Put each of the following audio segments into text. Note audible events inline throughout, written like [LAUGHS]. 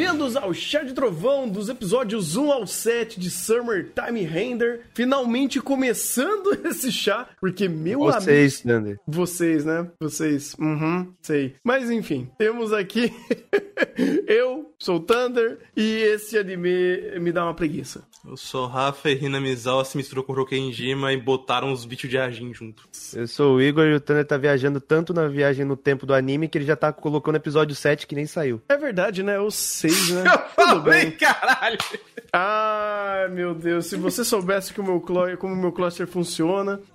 bem-vindos ao Chá de Trovão dos episódios 1 ao 7 de Summertime Render. Finalmente começando [LAUGHS] esse chá, porque meu amigo. Vocês, Thunder. Vocês, né? Vocês. Uhum, sei. Mas enfim, temos aqui. [LAUGHS] eu sou o Thunder e esse anime me dá uma preguiça. Eu sou Rafa e Rina Mizawa se misturou com o Rokenjima e botaram os bichos de Argin junto. Eu sou o Igor e o Thunder tá viajando tanto na viagem no tempo do anime que ele já tá colocando o episódio 7 que nem saiu. É verdade, né? Os né? [LAUGHS] Eu falei, caralho! Ai, meu Deus, se você soubesse que o meu como o meu cluster funciona. [LAUGHS]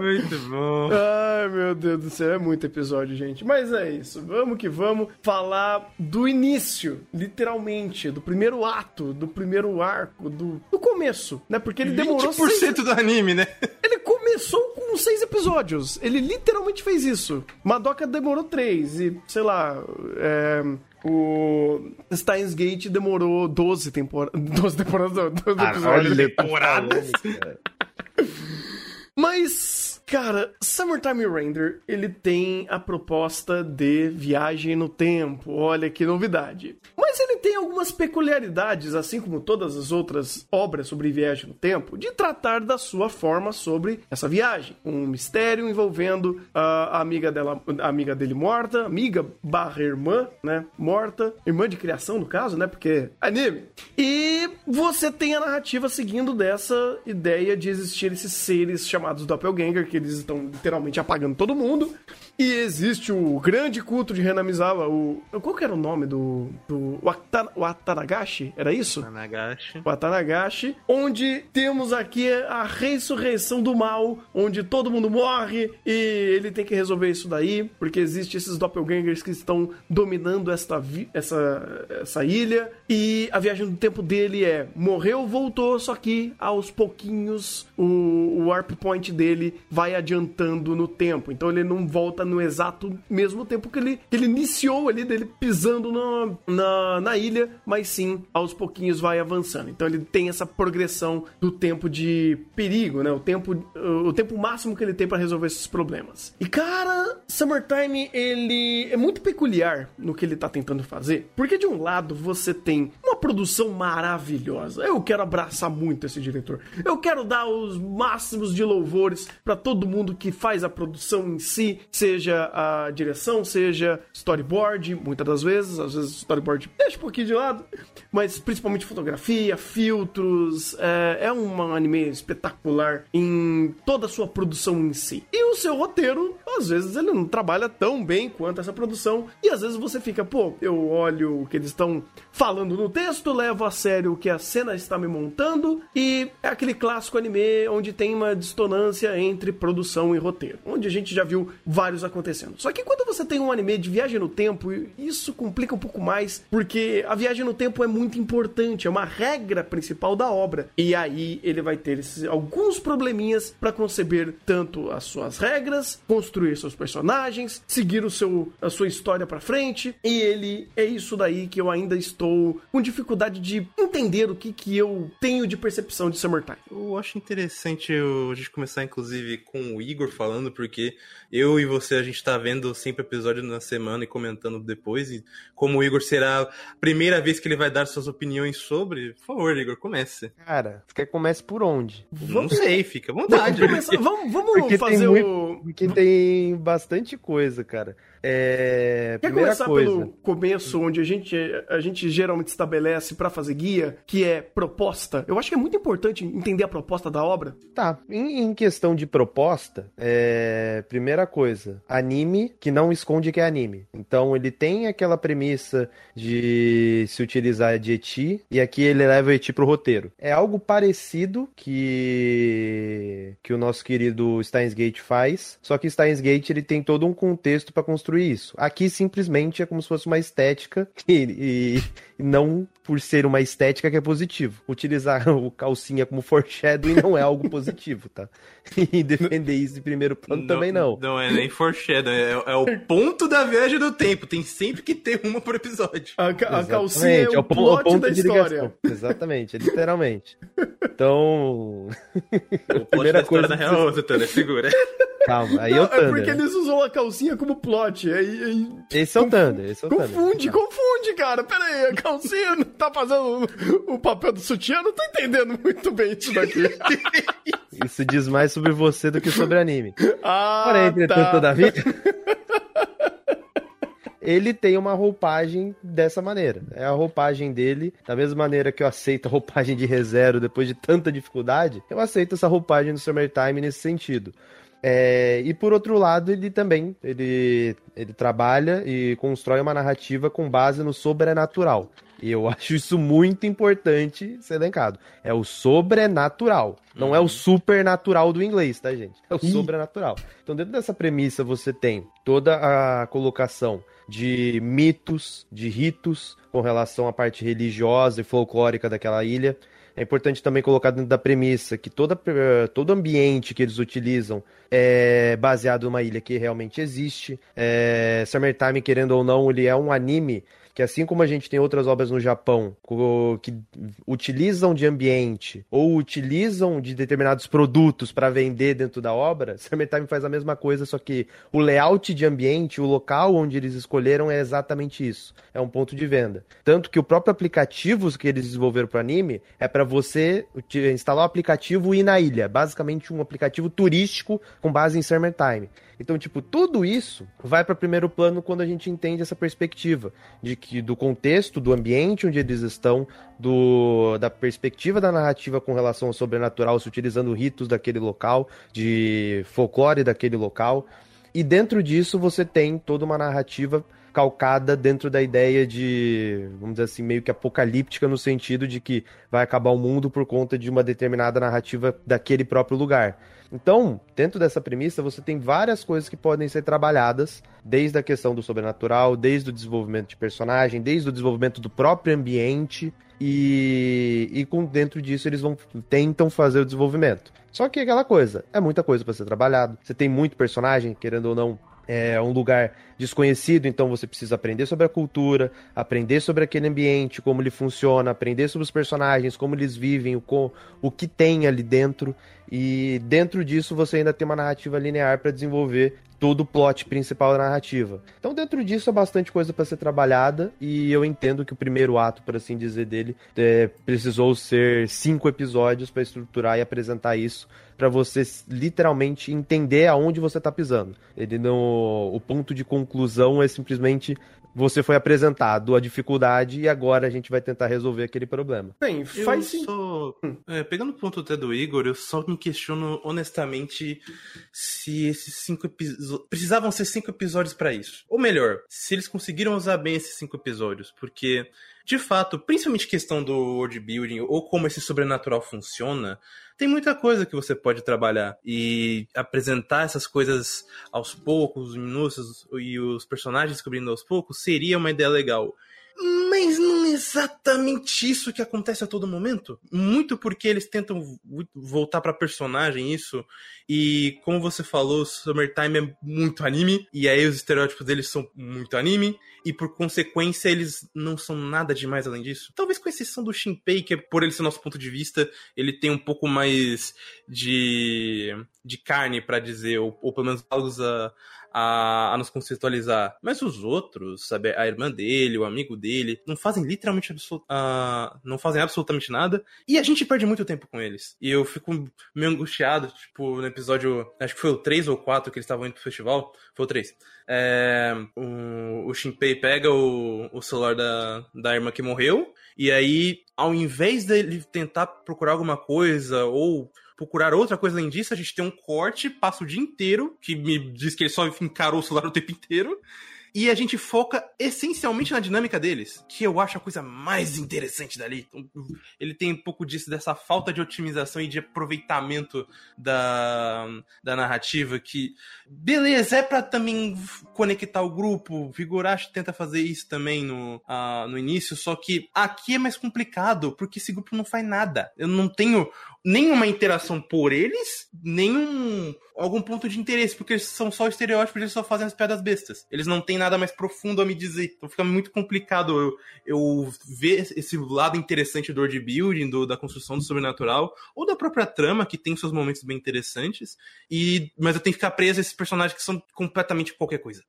Muito bom. Ai, meu Deus do céu, é muito episódio, gente. Mas é isso, vamos que vamos falar do início, literalmente, do primeiro ato, do primeiro arco, do, do começo, né? Porque ele demorou 20% seis... do anime, né? Ele começou com seis episódios. Ele literalmente fez isso. Madoka demorou três e, sei lá, é, o Steins Gate demorou 12 [LAUGHS] temporadas. 12 temporadas, não, 12 episódios. temporadas. Mas, cara, Summertime Render, ele tem a proposta de viagem no tempo. Olha que novidade. Mas ele tem algumas peculiaridades, assim como todas as outras obras sobre viagem no tempo, de tratar da sua forma sobre essa viagem. Um mistério envolvendo a amiga dela, a amiga dele morta, amiga barra irmã, né? Morta, irmã de criação no caso, né? Porque anime. E você tem a narrativa seguindo dessa ideia de existir esses seres chamados Doppelganger, que eles estão literalmente apagando todo mundo. E existe o grande culto de Hanamizawa, o. Qual que era o nome do. do o, o Atanagashi? Era isso? Nanagashi. o Atanagashi, onde temos aqui a ressurreição do mal, onde todo mundo morre e ele tem que resolver isso daí, porque existe esses doppelgangers que estão dominando esta essa, essa ilha e a viagem do tempo dele é morreu, voltou, só que aos pouquinhos o, o warp point dele vai adiantando no tempo, então ele não volta no exato mesmo tempo que ele, que ele iniciou ali, dele pisando na, na, na ilha, mas sim, aos pouquinhos vai avançando. Então ele tem essa progressão do tempo de perigo, né? O tempo, o tempo máximo que ele tem para resolver esses problemas. E cara, Summertime ele é muito peculiar no que ele tá tentando fazer, porque de um lado você tem uma produção maravilhosa. Eu quero abraçar muito esse diretor. Eu quero dar os máximos de louvores para todo mundo que faz a produção em si, a direção, seja storyboard, muitas das vezes, às vezes storyboard deixa um pouquinho de lado, mas principalmente fotografia, filtros, é, é um anime espetacular em toda a sua produção em si. E o seu roteiro, às vezes ele não trabalha tão bem quanto essa produção, e às vezes você fica, pô, eu olho o que eles estão falando no texto, levo a sério o que a cena está me montando, e é aquele clássico anime onde tem uma dissonância entre produção e roteiro, onde a gente já viu vários acontecendo. Só que quando você tem um anime de viagem no tempo, isso complica um pouco mais, porque a viagem no tempo é muito importante, é uma regra principal da obra. E aí ele vai ter esses, alguns probleminhas para conceber tanto as suas regras, construir seus personagens, seguir o seu, a sua história para frente. E ele é isso daí que eu ainda estou com dificuldade de entender o que, que eu tenho de percepção de Summertime. Eu acho interessante a gente começar, inclusive, com o Igor falando, porque eu e você, a gente tá vendo sempre episódio na semana e comentando depois. E como o Igor será a primeira vez que ele vai dar suas opiniões sobre, por favor, Igor, comece. Cara, você quer que comece por onde? Não sei, fica à vontade. Vamos, começar- vamos, vamos Porque fazer o. muito- Porque tem bastante coisa, cara. É... Quer Primeira começar coisa. pelo começo, onde a gente, a gente geralmente estabelece pra fazer guia, que é proposta? Eu acho que é muito importante entender a proposta da obra. Tá, em, em questão de proposta, é... primeira coisa, anime que não esconde que é anime. Então ele tem aquela premissa de se utilizar de eti, e aqui ele leva o eti pro roteiro. É algo parecido que que o nosso querido Steins Gate faz, só que Steins Gate ele tem todo um contexto para construir isso. Aqui simplesmente é como se fosse uma estética [LAUGHS] e, e- e não por ser uma estética que é positivo. Utilizar [LAUGHS] o calcinha como foreshadowing não é algo positivo, tá? [LAUGHS] E defender isso em primeiro plano Não- também não. Não é nem foreshadowing, é, é o ponto da viagem do tempo. Tem sempre que ter uma por episódio. A, ca- a calcinha é o pon- plot ponto da de história. ligação. Exatamente, é literalmente. Então, O [LAUGHS] plot primeira da história coisa na que real é outra, Thunder, segura. calma, aí é Não, o é porque Thunder. né? eles usam a calcinha como plot. Aí, aí Esse é o Thunder, esse é o Thunder. confunde, confunde, cara. Pera aí, a calcinha tá fazendo o, o papel do sutiã? Não tô entendendo muito bem isso daqui. [LAUGHS] Isso diz mais sobre você do que sobre anime. Ah, Porém, entretanto, tá. todavia. Ele tem uma roupagem dessa maneira. É a roupagem dele, da mesma maneira que eu aceito a roupagem de ReZero depois de tanta dificuldade, eu aceito essa roupagem do Summertime nesse sentido. É, e por outro lado, ele também ele, ele trabalha e constrói uma narrativa com base no sobrenatural. E eu [LAUGHS] acho isso muito importante ser elencado. É o sobrenatural. Não é o supernatural do inglês, tá, gente? É o Ih. sobrenatural. Então, dentro dessa premissa, você tem toda a colocação de mitos, de ritos com relação à parte religiosa e folclórica daquela ilha. É importante também colocar dentro da premissa que toda, eh, todo ambiente que eles utilizam é baseado numa ilha que realmente existe. É, Summertime, querendo ou não, ele é um anime que assim como a gente tem outras obras no Japão que utilizam de ambiente ou utilizam de determinados produtos para vender dentro da obra, [LAUGHS] Summertime faz a mesma coisa, só que o layout de ambiente, o local onde eles escolheram é exatamente isso. É um ponto de venda. Tanto que o próprio aplicativo que eles desenvolveram para anime é para você instalar o aplicativo e ir na ilha. Basicamente um aplicativo turístico com base em Summertime. Então, tipo, tudo isso vai para primeiro plano quando a gente entende essa perspectiva de que do contexto, do ambiente onde eles estão, do, da perspectiva da narrativa com relação ao sobrenatural, se utilizando ritos daquele local, de folclore daquele local. E dentro disso você tem toda uma narrativa calcada dentro da ideia de, vamos dizer assim, meio que apocalíptica no sentido de que vai acabar o mundo por conta de uma determinada narrativa daquele próprio lugar. Então, dentro dessa premissa, você tem várias coisas que podem ser trabalhadas, desde a questão do sobrenatural, desde o desenvolvimento de personagem, desde o desenvolvimento do próprio ambiente, e, e com dentro disso eles vão tentam fazer o desenvolvimento. Só que é aquela coisa, é muita coisa para ser trabalhado. Você tem muito personagem, querendo ou não, é um lugar desconhecido, então você precisa aprender sobre a cultura, aprender sobre aquele ambiente, como ele funciona, aprender sobre os personagens, como eles vivem, o, o que tem ali dentro. E dentro disso você ainda tem uma narrativa linear para desenvolver todo o plot principal da narrativa. Então dentro disso é bastante coisa para ser trabalhada e eu entendo que o primeiro ato, por assim dizer, dele é, precisou ser cinco episódios para estruturar e apresentar isso para você literalmente entender aonde você tá pisando. Ele não, o ponto de conclusão é simplesmente você foi apresentado a dificuldade e agora a gente vai tentar resolver aquele problema. Bem, Eu faz sim. só. é, pegando o ponto até do Igor, eu só me questiono honestamente se esses cinco episódios. Precisavam ser cinco episódios pra isso. Ou melhor, se eles conseguiram usar bem esses cinco episódios. Porque, de fato, principalmente questão do world building ou como esse sobrenatural funciona, tem muita coisa que você pode trabalhar. E apresentar essas coisas aos poucos, os e os personagens descobrindo aos poucos seria uma ideia legal. Mas não é exatamente isso que acontece a todo momento. Muito porque eles tentam vo- voltar pra personagem isso. E como você falou, Summertime é muito anime. E aí os estereótipos deles são muito anime. E por consequência, eles não são nada demais além disso. Talvez com exceção do Shinpei, que por ele ser nosso ponto de vista, ele tem um pouco mais de, de carne pra dizer, ou, ou pelo menos algo a, a, nos conceitualizar. Mas os outros, sabe, a irmã dele, o amigo dele, não fazem literalmente absolu- ah, não fazem absolutamente nada. E a gente perde muito tempo com eles. E eu fico meio angustiado, tipo, no episódio, acho que foi o 3 ou 4 que eles estavam indo pro festival. Foi o 3. É, o, o Shinpei pega o, o celular da, da irmã que morreu. E aí, ao invés dele tentar procurar alguma coisa ou procurar outra coisa além disso, a gente tem um corte, passa o dia inteiro, que me diz que ele só encarou o celular o tempo inteiro. e a gente foca essencialmente na dinâmica deles, que eu acho a coisa mais interessante dali. Então, ele tem um pouco disso, dessa falta de otimização e de aproveitamento da, da narrativa, que, beleza, é para também conectar o grupo, Vigorashi tenta fazer isso também no, uh, no início, só que aqui é mais complicado, porque esse grupo não faz nada. Eu não tenho nenhuma interação por eles, nenhum algum ponto de interesse, porque eles são só estereótipos, eles só fazem as piadas bestas. Eles não têm nada mais profundo a me dizer. Então fica muito complicado eu, eu ver esse lado interessante do world building, do, da construção do sobrenatural, ou da própria trama, que tem seus momentos bem interessantes, e mas eu tenho que ficar preso a esses personagens que são completamente qualquer coisa.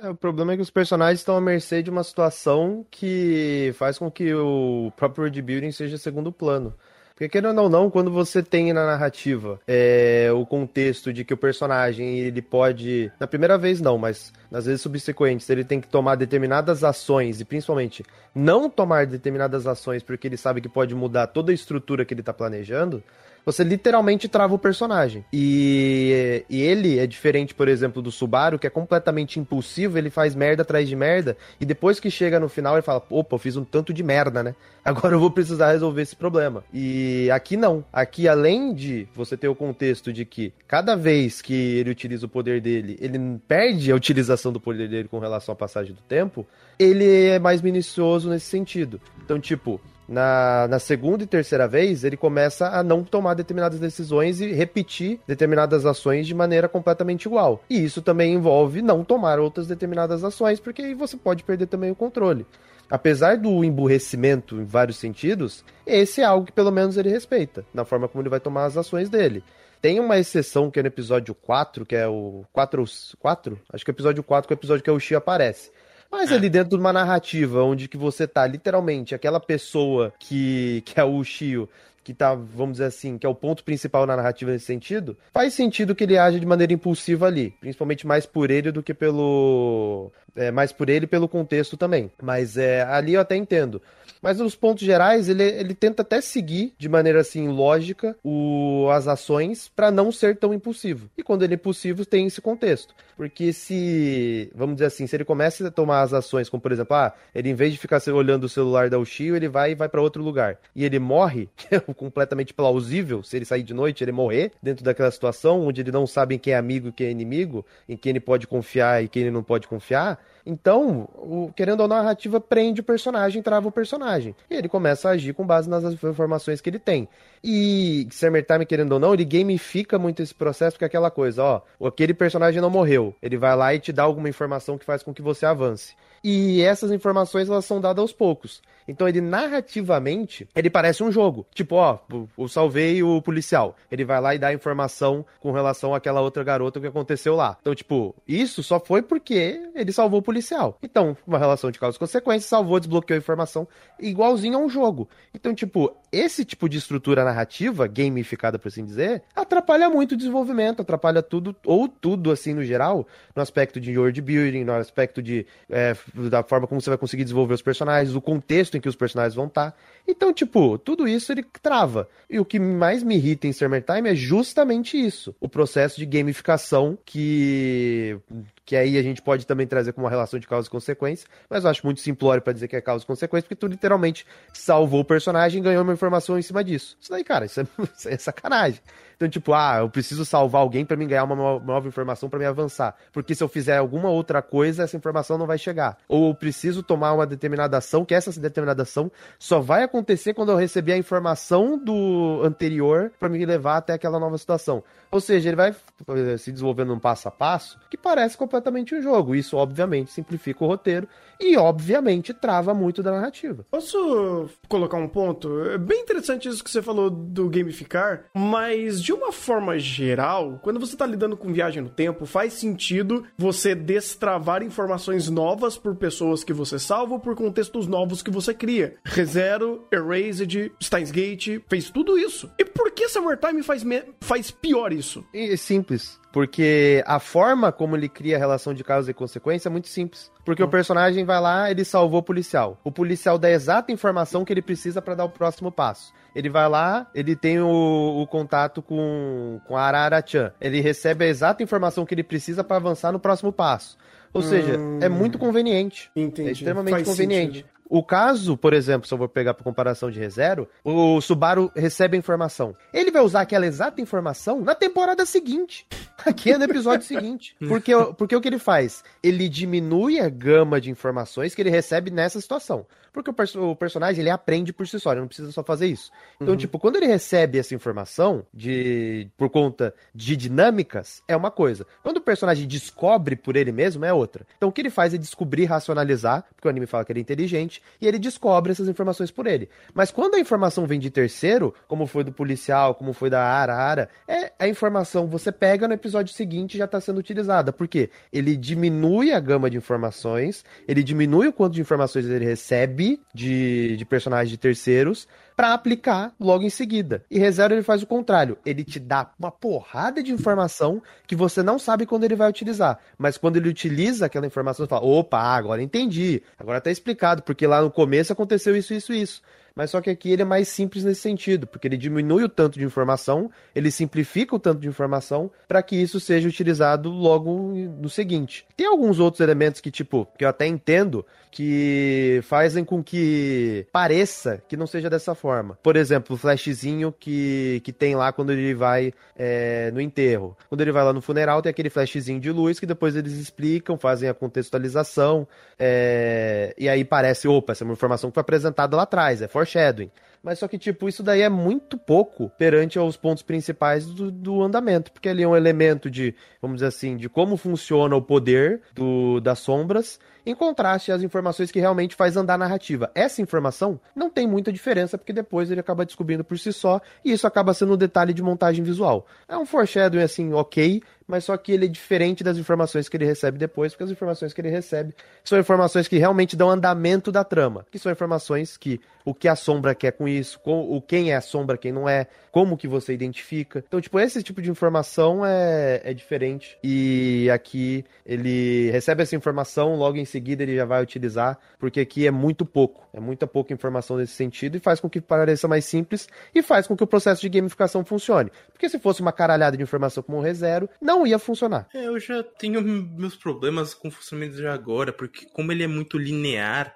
É, o problema é que os personagens estão à mercê de uma situação que faz com que o próprio world building seja segundo plano. Porque querendo ou não, quando você tem na narrativa é, o contexto de que o personagem ele pode. Na primeira vez não, mas nas vezes subsequentes ele tem que tomar determinadas ações e principalmente não tomar determinadas ações porque ele sabe que pode mudar toda a estrutura que ele está planejando você literalmente trava o personagem. E, e ele é diferente, por exemplo, do Subaru, que é completamente impulsivo, ele faz merda atrás de merda, e depois que chega no final ele fala: opa, eu fiz um tanto de merda, né? [LAUGHS] Agora eu vou precisar resolver esse problema. E aqui não. Aqui, além de você ter o contexto de que cada vez que ele utiliza o poder dele, ele perde a utilização do poder dele com relação à passagem do tempo, ele é mais minucioso nesse sentido. Então, tipo, na, na segunda e terceira vez, ele começa a não tomar determinadas decisões e repetir determinadas ações de maneira completamente igual. E isso também envolve não tomar outras determinadas ações, porque aí você pode perder também o controle. Apesar do emburrecimento em vários sentidos, esse é algo que pelo menos ele respeita, na forma como ele vai tomar as ações dele. Tem uma exceção que é no episódio 4, que é o 4 4? Acho que é o episódio 4, que é o episódio que o Xi aparece mas é. ali dentro de uma narrativa onde que você tá literalmente aquela pessoa que, que é o Shio, que tá, vamos dizer assim, que é o ponto principal na narrativa nesse sentido, faz sentido que ele age de maneira impulsiva ali, principalmente mais por ele do que pelo é, mais por ele pelo contexto também. Mas é, ali eu até entendo. Mas nos pontos gerais, ele, ele tenta até seguir de maneira assim lógica o, as ações para não ser tão impulsivo. E quando ele é impulsivo, tem esse contexto. Porque se, vamos dizer assim, se ele começa a tomar as ações, como por exemplo, ah, ele em vez de ficar olhando o celular da Ushio, ele vai e vai para outro lugar. E ele morre, [LAUGHS] completamente plausível, se ele sair de noite, ele morrer dentro daquela situação onde ele não sabe quem é amigo e quem é inimigo, em quem ele pode confiar e quem ele não pode confiar então, o, querendo ou não, a narrativa prende o personagem, trava o personagem. E ele começa a agir com base nas informações que ele tem. E Summer Time, querendo ou não, ele gamifica muito esse processo, porque é aquela coisa, ó, aquele personagem não morreu. Ele vai lá e te dá alguma informação que faz com que você avance. E essas informações elas são dadas aos poucos. Então ele narrativamente, ele parece um jogo. Tipo, ó, eu salvei o policial. Ele vai lá e dá informação com relação àquela outra garota que aconteceu lá. Então, tipo, isso só foi porque ele salvou o policial. Então, uma relação de causa e consequência, salvou, desbloqueou a informação, igualzinho a um jogo. Então, tipo, esse tipo de estrutura narrativa, gamificada por assim dizer, atrapalha muito o desenvolvimento, atrapalha tudo, ou tudo assim no geral, no aspecto de world building, no aspecto de é, da forma como você vai conseguir desenvolver os personagens, o contexto em que os personagens vão estar. Então, tipo, tudo isso ele trava. E o que mais me irrita em Summer Time é justamente isso. O processo de gamificação que que aí a gente pode também trazer como uma relação de causa e consequência, mas eu acho muito simplório para dizer que é causa e consequência, porque tu literalmente salvou o personagem e ganhou uma informação em cima disso. Isso daí, cara, isso é, [LAUGHS] isso é sacanagem. Então, tipo, ah, eu preciso salvar alguém para me ganhar uma nova informação para me avançar. Porque se eu fizer alguma outra coisa, essa informação não vai chegar. Ou eu preciso tomar uma determinada ação, que essa determinada ação só vai acontecer quando eu receber a informação do anterior para me levar até aquela nova situação. Ou seja, ele vai eh, se desenvolvendo um passo a passo que parece completamente um jogo. Isso, obviamente, simplifica o roteiro e, obviamente, trava muito da narrativa. Posso colocar um ponto? É bem interessante isso que você falou do gamificar, mas de uma forma geral, quando você está lidando com viagem no tempo, faz sentido você destravar informações novas por pessoas que você salva ou por contextos novos que você cria. ReZero, Erased, Steins Gate, fez tudo isso. E por que Summertime faz, faz pior isso? É simples. Porque a forma como ele cria a relação de causa e consequência é muito simples. Porque hum. o personagem vai lá, ele salvou o policial. O policial dá a exata informação que ele precisa para dar o próximo passo. Ele vai lá, ele tem o, o contato com, com a Arara-chan. Ele recebe a exata informação que ele precisa para avançar no próximo passo. Ou seja, é muito conveniente. Entendi. É extremamente Faz conveniente. sentido. O caso, por exemplo, se eu vou pegar para comparação de ReZero, o Subaru recebe a informação. Ele vai usar aquela exata informação na temporada seguinte. Aqui é no episódio seguinte. [LAUGHS] Porque, porque o que ele faz? Ele diminui a gama de informações que ele recebe nessa situação. Porque o, perso- o personagem, ele aprende por si só, ele não precisa só fazer isso. Então, tipo, quando ele recebe essa informação de por conta de dinâmicas, é uma coisa. Quando o personagem descobre por ele mesmo, é outra. Então, o que ele faz é descobrir, racionalizar, porque o anime fala que ele é inteligente, e ele descobre essas informações por ele. Mas quando a informação vem de terceiro, como foi do policial, como foi da Arara, é a informação você pega no episódio seguinte e já está sendo utilizada. Por quê? Ele diminui a gama de informações, ele diminui o quanto de informações ele recebe de, de personagens de terceiros para aplicar logo em seguida. E ReZero ele faz o contrário, ele te dá uma porrada de informação que você não sabe quando ele vai utilizar, mas quando ele utiliza aquela informação, você fala: "Opa, agora entendi. Agora tá explicado porque lá no começo aconteceu isso, isso, isso". Mas só que aqui ele é mais simples nesse sentido, porque ele diminui o tanto de informação, ele simplifica o tanto de informação para que isso seja utilizado logo no seguinte. Tem alguns outros elementos que, tipo, que eu até entendo, que fazem com que pareça que não seja dessa forma. Por exemplo, o flashzinho que, que tem lá quando ele vai é, no enterro. Quando ele vai lá no funeral, tem aquele flashzinho de luz que depois eles explicam, fazem a contextualização, é, e aí parece, opa, essa é uma informação que foi apresentada lá atrás, é foreshadowing. Mas só que, tipo, isso daí é muito pouco perante aos pontos principais do, do andamento. Porque ali é um elemento de, vamos dizer assim, de como funciona o poder do, das sombras, em contraste às informações que realmente faz andar a narrativa. Essa informação não tem muita diferença, porque depois ele acaba descobrindo por si só, e isso acaba sendo um detalhe de montagem visual. É um foreshadowing, assim, ok, mas só que ele é diferente das informações que ele recebe depois, porque as informações que ele recebe são informações que realmente dão andamento da trama, que são informações que o que a sombra quer com isso, o quem é a sombra, quem não é, como que você identifica. Então, tipo, esse tipo de informação é, é diferente. E aqui ele recebe essa informação, logo em seguida ele já vai utilizar, porque aqui é muito pouco, é muita pouca informação nesse sentido e faz com que pareça mais simples e faz com que o processo de gamificação funcione. Porque se fosse uma caralhada de informação como um ReZero, não ia funcionar. É, eu já tenho meus problemas com o funcionamento de agora, porque como ele é muito linear,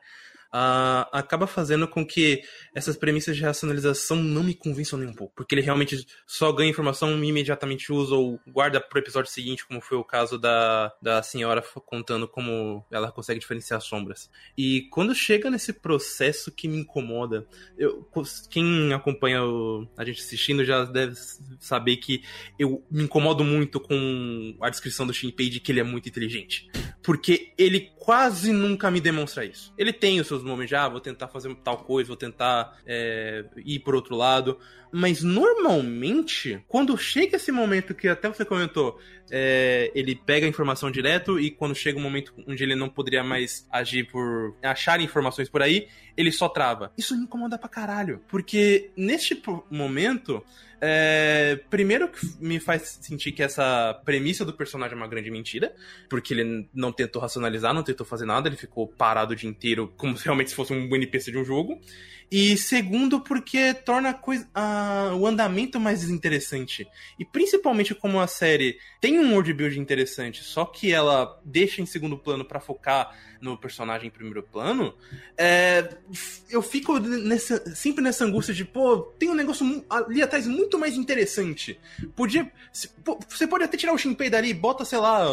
ah, acaba fazendo com que essas premissas de racionalização não me convençam nem um pouco. Porque ele realmente só ganha informação e imediatamente usa ou guarda pro episódio seguinte, como foi o caso da, da senhora contando como ela consegue diferenciar as sombras. E quando chega nesse processo que me incomoda, eu, quem acompanha o- a gente assistindo já deve saber que eu me incomodo muito com a descrição do Shinpei de que ele é muito inteligente. Porque ele quase nunca me demonstra isso. Ele tem os seus momentos de, ah, vou tentar fazer tal coisa, vou tentar é, ir por outro lado. Mas normalmente, quando chega esse momento que até você comentou, é, ele pega a informação direto e quando chega um momento onde ele não poderia mais agir por achar informações por aí, ele só trava. Isso me incomoda pra caralho. Porque neste momento, é, primeiro que me faz sentir que essa premissa do personagem é uma grande mentira, porque ele não tentou racionalizar, não tentou fazer nada, ele ficou parado o dia inteiro como se realmente fosse um NPC de um jogo. E segundo, porque torna a coisa, a- o andamento mais interessante. E principalmente como a série tem um world build interessante, só que ela deixa em segundo plano pra focar no personagem em primeiro plano, é, eu fico nessa, sempre nessa angústia de, pô, tem um negócio ali atrás muito mais interessante. Podia. se- pô, Você pode até tirar o Shinpei dali, bota, sei lá,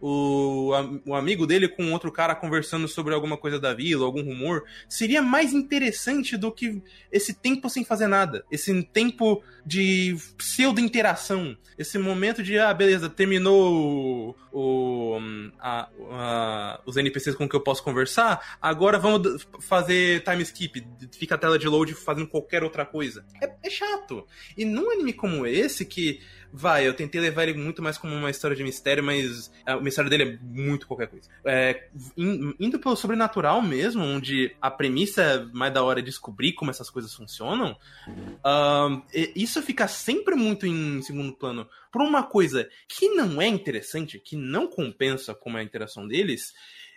o, o amigo dele com outro cara conversando sobre alguma coisa da vila, algum rumor. Seria mais interessante do que esse tempo sem fazer nada. Esse tempo de pseudo-interação. Esse momento de, ah, beleza, terminou o, a- a- os NPCs com que eu posso conversar, agora vamos fazer time skip. Fica a tela de load fazendo qualquer outra coisa. É, é chato. E num anime como esse, que, vai, eu tentei levar ele muito mais como uma história de mistério, mas o mistério dele é muito qualquer coisa. É, in- indo pelo sobrenatural mesmo, onde a premissa é mais da hora é descobrir como essas coisas funcionam, e- isso fica sempre muito em segundo plano por uma coisa que não é interessante, que não compensa como é a interação deles.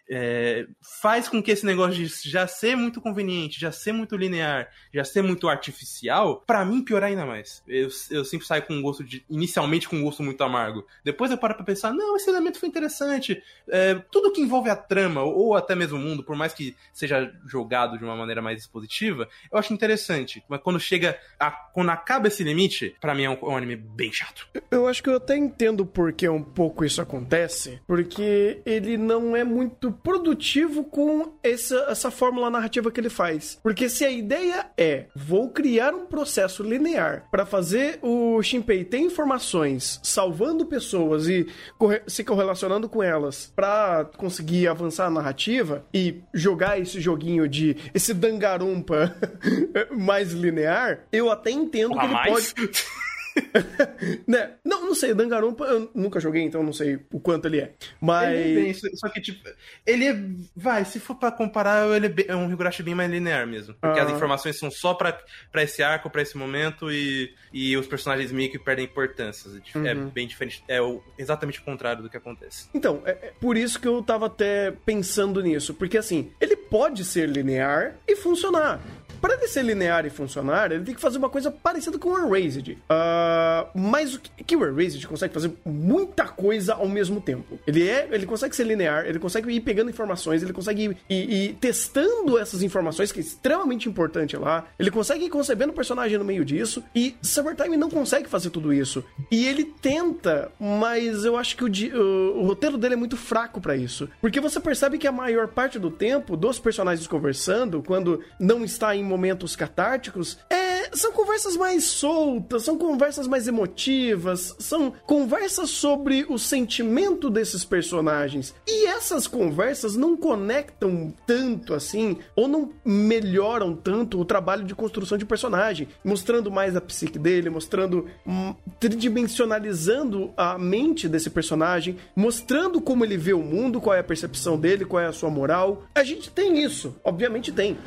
É, faz com que esse negócio de já ser muito conveniente, já ser muito linear, já ser muito artificial, para mim piorar ainda mais. Eu, eu sempre saio com um gosto de. inicialmente com um gosto muito amargo. Depois eu paro pra pensar, não, esse elemento foi interessante. É, tudo que envolve a trama, ou até mesmo o mundo, por mais que seja jogado de uma maneira mais expositiva, eu acho interessante. Mas quando chega. A, quando acaba esse limite, para mim é um, é um anime bem chato. Eu acho que eu até entendo por que um pouco isso acontece, porque ele não é muito produtivo com essa, essa fórmula narrativa que ele faz. Porque se a ideia é vou criar um processo linear para fazer o Shinpei ter informações salvando pessoas e corre se correlacionando com elas para conseguir avançar a narrativa e jogar esse joguinho de esse dangarumpa [LAUGHS] mais linear, eu até entendo que ele mais? pode [LAUGHS] [LAUGHS] né? Não, não sei, Danganronpa eu nunca joguei, então não sei o quanto ele é. Mas. Ele é bem, só que, tipo, ele é. Vai, se for pra comparar, ele é, bem, é um Higurashi bem mais linear mesmo. Porque Ah. as informações são só pra, pra esse arco, pra esse momento, e, e os personagens meio que perdem importância. É Uhum. bem diferente. É o, exatamente o contrário do que acontece. Então, é, é por isso que eu tava até pensando nisso. Porque assim, ele pode ser linear e funcionar. Para ele ser linear e funcionar, ele tem que fazer uma coisa parecida com o Erased. Ah, mas o que, que o Erased consegue fazer muita coisa ao mesmo tempo. Ele é, ele consegue ser linear, ele consegue ir pegando informações, ele consegue ir, ir- ir testando essas informações, que é extremamente importante lá. Ele consegue ir concebendo o personagem no meio disso. E Summertime não consegue fazer tudo isso. E ele tenta, mas eu acho que o, o- o roteiro dele é muito fraco pra isso. Porque você percebe que a maior parte do tempo dos personagens conversando, quando não está em momentos catárticos, é, são conversas mais soltas, são conversas mais emotivas, são conversas sobre o sentimento desses personagens. E essas conversas não conectam tanto assim, ou não melhoram tanto o trabalho de construção de personagem, mostrando mais a psique dele, mostrando, hum, tridimensionalizando a mente desse personagem, mostrando como ele vê o mundo, qual é a percepção dele, qual é a sua moral. A gente tem isso, obviamente tem.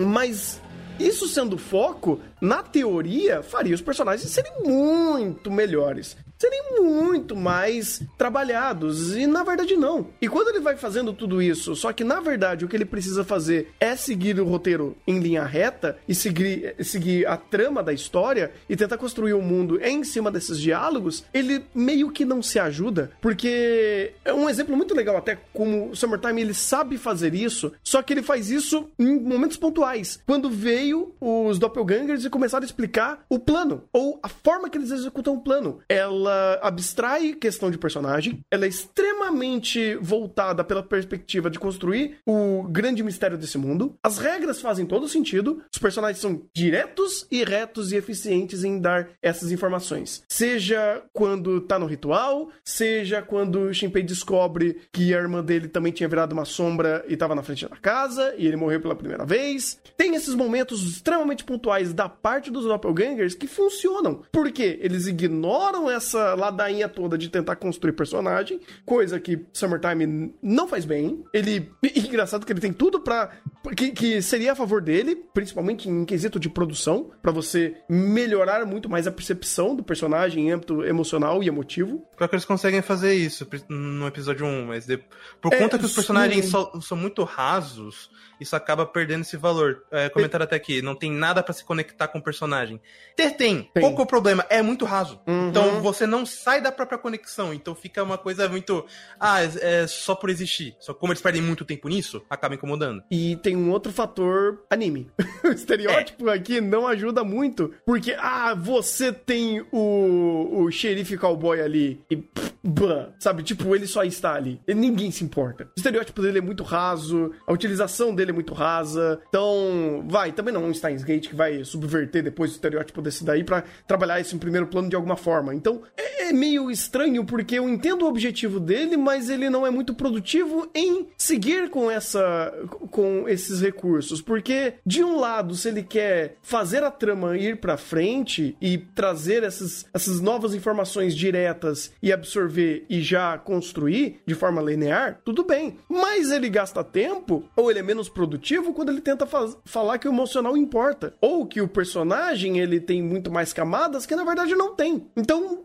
Mas isso sendo foco, na teoria, faria os personagens serem muito melhores. Serem muito mais trabalhados. E na verdade, não. E quando ele vai fazendo tudo isso, só que na verdade o que ele precisa fazer é seguir o roteiro em linha reta e seguir, seguir a trama da história e tentar construir o mundo em cima desses diálogos, ele meio que não se ajuda. Porque é um exemplo muito legal, até como o Summertime ele sabe fazer isso, só que ele faz isso em momentos pontuais. Quando veio os doppelgangers começaram a explicar o plano, ou a forma que eles executam o plano. Ela abstrai questão de personagem, ela é extremamente voltada pela perspectiva de construir o grande mistério desse mundo. As regras fazem todo sentido, os personagens são diretos e retos e eficientes em dar essas informações. Seja quando tá no ritual, seja quando o Shinpei descobre que a irmã dele também tinha virado uma sombra e tava na frente da casa, e ele morreu pela primeira vez. Tem esses momentos extremamente pontuais da parte dos doppelgangers que funcionam. Porque eles ignoram essa ladainha toda de tentar construir personagem, coisa que Summertime não faz bem. Ele. Engraçado que ele tem tudo pra. Que, que seria a favor dele, principalmente em quesito de produção, pra você melhorar muito mais a percepção do personagem em âmbito emocional e emotivo. Pior que eles conseguem fazer isso no episódio 1, mas de- por É, conta que os personagens sim. são muito rasos, isso acaba perdendo esse valor. É, comentaram até aqui, não tem nada pra se conectar com o personagem. Ter tem, Tem. qual que é o problema? É muito raso. Uhum. Então você não sai da própria conexão, então fica uma coisa muito. Ah, é, é só por existir. Só como eles perdem muito tempo nisso, acaba incomodando. E tem um outro fator anime. [LAUGHS] o estereótipo aqui não ajuda muito, porque, ah, você tem o, o xerife cowboy ali e. pff, Bah, sabe, tipo, ele só está ali. E ninguém se importa. O estereótipo dele é muito raso, a utilização dele é muito rasa. Então, vai, também não é um Steins Gate que vai subverter depois o estereótipo desse daí pra trabalhar isso em primeiro plano de alguma forma. Então, é é meio estranho porque eu entendo o objetivo dele, mas ele não é muito produtivo em seguir com essa com esses recursos, porque de um lado, se ele quer fazer a trama ir pra frente e trazer essas, essas novas informações diretas e absorver e já construir de forma linear, tudo bem. Mas ele gasta tempo ou ele é menos produtivo quando ele tenta falar que o emocional importa, ou que o personagem ele tem muito mais camadas que na verdade não tem. Então,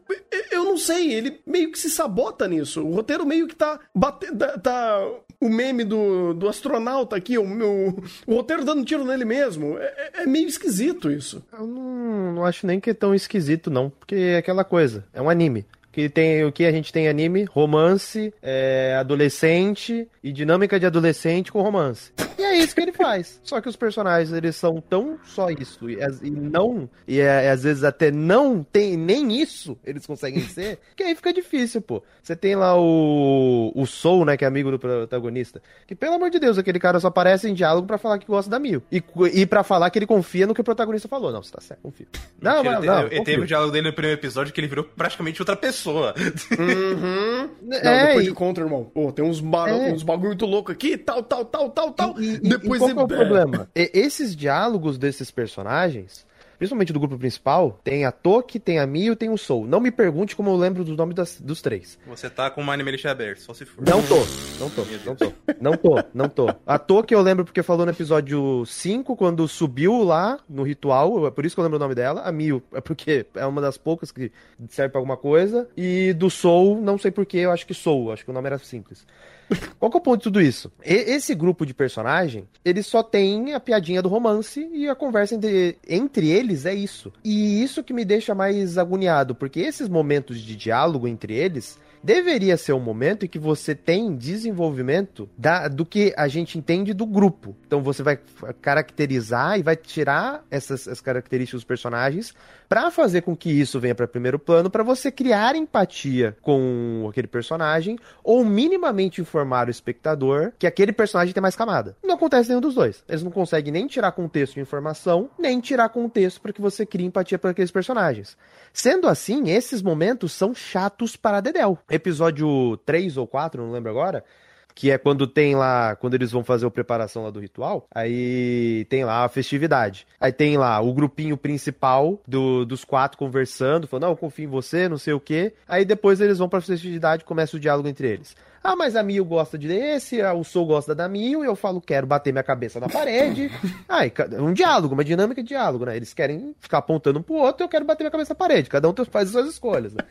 eu não sei, ele meio que se sabota nisso. O roteiro meio que tá, bate, tá, tá o meme do, do astronauta aqui, o, meu, o roteiro dando tiro nele mesmo. É, é meio esquisito isso. Eu não, não acho nem que é tão esquisito, não. Porque é aquela coisa, é um anime que tem o que a gente tem anime, romance, é, adolescente e dinâmica de adolescente com romance. E é isso que ele faz. [LAUGHS] Só que os personagens, eles são tão só isso e, e não, e é, às vezes até não tem nem isso eles conseguem [LAUGHS] ser, que aí fica difícil, pô. Você tem lá o, o Soul, né, que é amigo do protagonista, que pelo amor de Deus, aquele cara só aparece em diálogo para falar que gosta da Mil. E, e para falar que ele confia no que o protagonista falou. Não, você tá certo, confia. Não, não, não. Ele teve o diálogo dele no primeiro episódio que ele virou praticamente outra pessoa. Uhum. Não, é, depois e... de contra, irmão. Pô, tem uns, bar... é. uns bagulho muito louco aqui, tal, tal, tal, tal, tal. E, e, depois e qual é o problema? esses diálogos desses personagens principalmente do grupo principal, tem a Toki, tem a Mio, tem o Soul. Não me pergunte como eu lembro dos nomes das, dos três. Você tá com o Animalist aberto, só se for. Não tô, não tô, não tô, não tô, não tô. A Toki eu lembro porque falou no episódio 5, quando subiu lá no ritual, é por isso que eu lembro o nome dela. A Mio é porque é uma das poucas que serve pra alguma coisa. E do Soul, não sei porquê, eu acho que Soul, acho que o nome era simples. Qual que é o ponto de tudo isso? E, esse grupo de personagem, eles só tem a piadinha do romance e a conversa entre, entre eles é isso. E isso que me deixa mais agoniado, porque esses momentos de diálogo entre eles deveria ser um momento em que você tem desenvolvimento da, do que a gente entende do grupo. Então você vai caracterizar e vai tirar essas, essas características dos personagens para fazer com que isso venha para primeiro plano, para você criar empatia com aquele personagem ou minimamente informar o espectador que aquele personagem tem mais camada. Não acontece nenhum dos dois. Eles não conseguem nem tirar contexto de informação, nem tirar contexto para que você crie empatia por aqueles personagens. Sendo assim, esses momentos são chatos para Dedel. Episódio 3 ou 4, não lembro agora, que é quando tem lá, quando eles vão fazer a preparação lá do ritual, aí tem lá a festividade. Aí tem lá o grupinho principal do, dos quatro conversando, falando, não, eu confio em você, não sei o quê. Aí depois eles vão pra festividade e começa o diálogo entre eles. Ah, mas a Mil gosta de esse, o Sou gosta da Mil, e eu falo, quero bater minha cabeça na parede. [LAUGHS] Aí, um diálogo, uma dinâmica de diálogo, né? Eles querem ficar apontando um pro outro, eu quero bater minha cabeça na parede. Cada um faz as suas escolhas, né?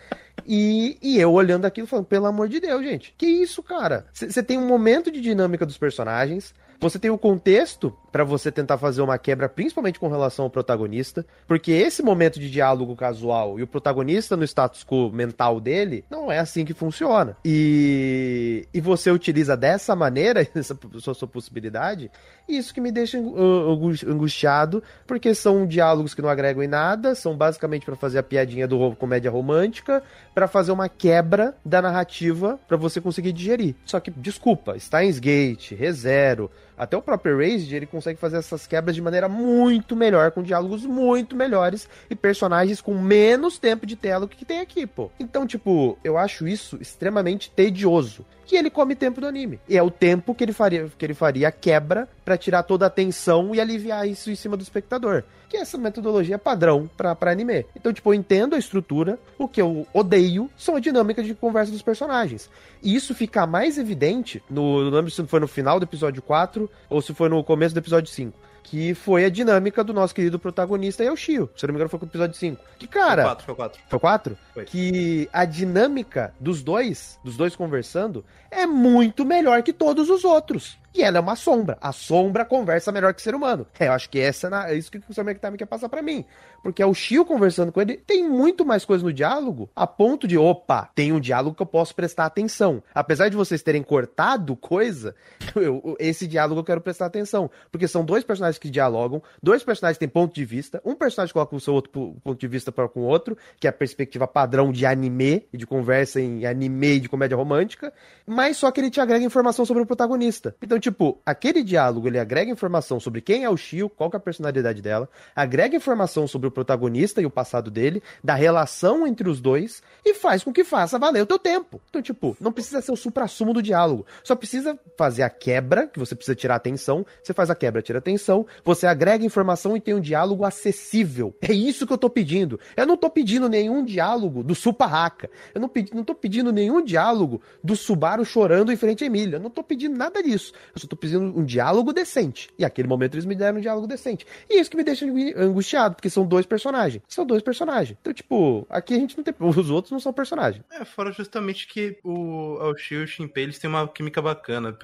E, e eu olhando aquilo falando, pelo amor de Deus, gente, que isso, cara? Você tem um momento de dinâmica dos personagens, você tem o contexto para você tentar fazer uma quebra, principalmente com relação ao protagonista, porque esse momento de diálogo casual e o protagonista no status quo mental dele, não é assim que funciona. E, e você utiliza dessa maneira [LAUGHS] essa sua, sua possibilidade, isso que me deixa angustiado, porque são diálogos que não agregam em nada, são basicamente para fazer a piadinha do comédia romântica, para fazer uma quebra da narrativa para você conseguir digerir. Só que, desculpa, Steins Gate, ReZero, até o próprio Erased, ele consegue fazer essas quebras de maneira muito melhor, com diálogos muito melhores e personagens com menos tempo de tela que tem aqui, pô. Então, tipo, eu acho isso extremamente tedioso. E ele come tempo do anime. E é o tempo que ele faria, que ele faria a quebra para tirar toda a atenção e aliviar isso em cima do espectador. Que é essa metodologia padrão para anime. Então, tipo, eu entendo a estrutura, o que eu odeio são a dinâmica de conversa dos personagens. E isso fica mais evidente no. Não lembro se foi no final do episódio 4 ou se foi no começo do episódio 5 que foi a dinâmica do nosso querido protagonista e o Shio. Se não me engano, foi com o episódio 5. Que, cara. Foi 4, foi 4. Foi 4? Foi. Que a dinâmica dos dois, dos dois conversando, é muito melhor que todos os outros. E ela é uma sombra. A sombra conversa melhor que o ser humano. É, eu acho que essa é isso que o Samuel Kitami quer passar para mim. Porque é o Shio conversando com ele, tem muito mais coisa no diálogo, a ponto de, opa, tem um diálogo que eu posso prestar atenção. Apesar de vocês terem cortado coisa, [LAUGHS] eu, esse diálogo eu quero prestar atenção. Porque são dois personagens que dialogam, dois personagens têm ponto de vista, um personagem coloca o seu outro ponto de vista para com o outro, que é a perspectiva padrão de anime, e de conversa em anime e de comédia romântica, mas só que ele te agrega informação sobre o protagonista. Então, tipo, aquele diálogo, ele agrega informação sobre quem é o Shio, qual é a personalidade dela, agrega informação sobre o protagonista e o passado dele, da relação entre os dois, e faz com que faça valer o teu tempo. Então, tipo, não precisa ser o supra-sumo do diálogo. Só precisa fazer a quebra, que você precisa tirar atenção. Você faz a quebra, tira atenção. Você agrega informação e tem um diálogo acessível. É isso que eu tô pedindo. Eu não tô pedindo nenhum diálogo do Suparraca. Eu não, pedi, não tô pedindo nenhum diálogo do Subaru chorando em frente a Emília. Eu não tô pedindo nada disso. Eu só tô pedindo um diálogo decente. E aquele momento eles me deram um diálogo decente. E isso que me deixa angustiado, porque são dois personagens. São dois personagens. Então, tipo, aqui a gente não tem. Os outros não são personagens. É, fora justamente que o Aoshi e o Shinpei, eles têm uma química bacana.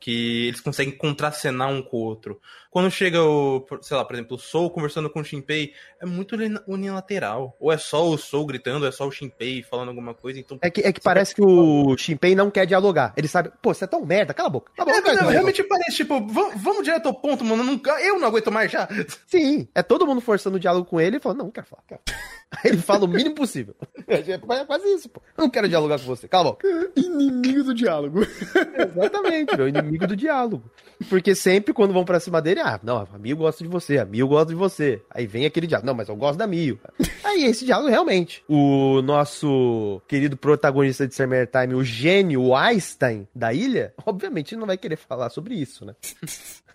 Que eles conseguem contracenar um com o outro. Quando chega o, sei lá, por exemplo, o Soul conversando com o Shinpei, é muito unilateral. Ou é só o Soul gritando, ou é só o Shinpei falando alguma coisa. Então, é que, é que parece que o Shinpei não quer dialogar. Ele sabe, pô, você é tão merda, cala a boca. Cala a boca é, realmente parece, tipo, vamos, vamos direto ao ponto, mano. Eu não, eu não aguento mais já. [LAUGHS] Sim, é todo mundo forçando o diálogo com ele e falando, não, não quero falar, quero. [LAUGHS] Aí ele fala o mínimo possível. [LAUGHS] É quase isso, pô. Eu não quero dialogar com você. Cala a boca. Inimigo do diálogo. Exatamente, meu inimigo do diálogo. Porque sempre quando vão pra cima dele, ah, não, amigo gosta de você, amigo gosta de você. Aí vem aquele diálogo, não, mas eu gosto da Mio. Aí esse diálogo realmente. O nosso querido protagonista de Summer Time, o gênio, Einstein da ilha, obviamente não vai querer falar sobre isso, né? [LAUGHS]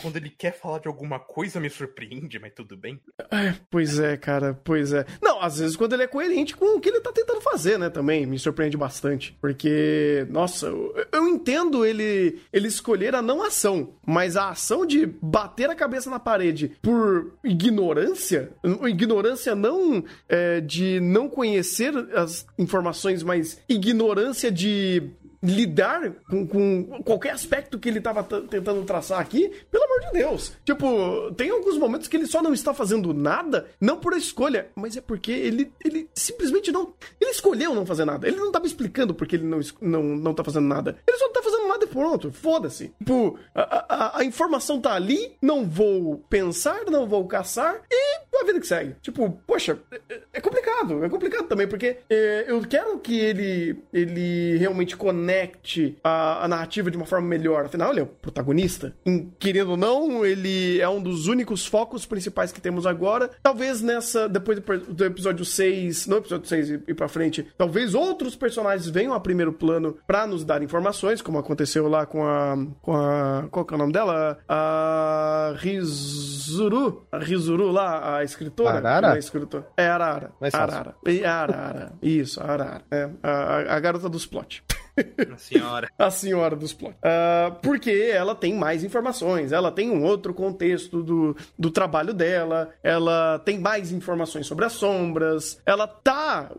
Quando ele quer falar de alguma coisa, me surpreende, mas tudo bem. É, pois é, cara, pois é. Não, às vezes quando ele é coerente com o que ele tá tentando fazer, né, também, me surpreende bastante. Porque, nossa, eu, eu entendo ele, ele escolher a não ação, mas a ação de bater a cabeça na parede por ignorância, ignorância não é, de não conhecer as informações, mas ignorância de lidar com, com, qualquer aspecto que ele estava tentando traçar aqui, pelo amor de Deus. Tipo, tem alguns momentos que ele só não está fazendo nada, não por escolha, mas é porque ele, ele simplesmente não. Ele escolheu não fazer nada. Ele não estava explicando porque ele não, não, não tá fazendo nada. Ele só não tá fazendo nada e pronto. Foda-se. Tipo, a, a, a, informação tá ali, não vou pensar, não vou caçar e a vida que segue. Tipo, poxa, é, é complicado. É complicado também, porque é, eu quero que ele, ele realmente conecte a, a, narrativa de uma forma melhor. Afinal, ele é o protagonista. Em, querendo ou não, ele é um dos únicos focos principais que temos agora. Talvez nessa, depois do episódio 6, no episódio 6 e, e pra frente, talvez outros personagens venham a primeiro plano para nos dar informações, como aconteceu lá com a. com a. Qual que é o nome dela? A Rizuru. A Rizuru lá, a escritora. Arara? É, escritora. é Arara. Arara. Arara. Isso, Arara. É, a, a garota dos plot. [LAUGHS] [LAUGHS] A senhora. a senhora dos plots. Uh, porque ela tem mais informações, ela tem um outro contexto do, do trabalho dela, ela tem mais informações sobre as sombras, ela tá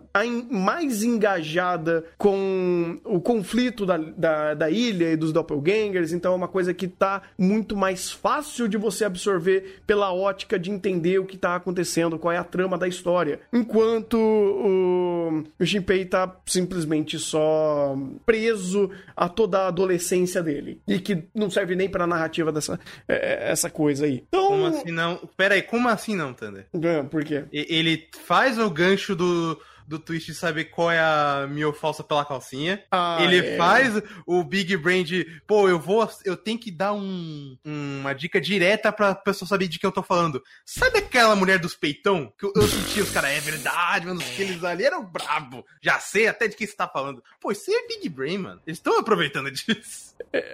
mais engajada com o conflito da, da, da ilha e dos doppelgangers, então é uma coisa que tá muito mais fácil de você absorver pela ótica de entender o que tá acontecendo, qual é a trama da história. Enquanto o, o Shinpei tá simplesmente só preso a toda a adolescência dele. E que não serve nem pra narrativa dessa é, é, essa coisa aí. Então... Como assim não? Pera aí, como assim não, Thunder? Por quê? Ele faz o gancho do do twist de saber qual é a Mio falsa pela calcinha. Ah, ele é. faz o Big Brain de, pô, eu vou, eu tenho que dar um, uma dica direta pra pessoa saber de quem eu tô falando. Sabe aquela mulher dos peitão? Que eu, eu senti os caras, é verdade, mano, aqueles ali eram brabo. Já sei até de quem você tá falando. Pô, isso é Big Brain, mano. Eles estão aproveitando disso. É.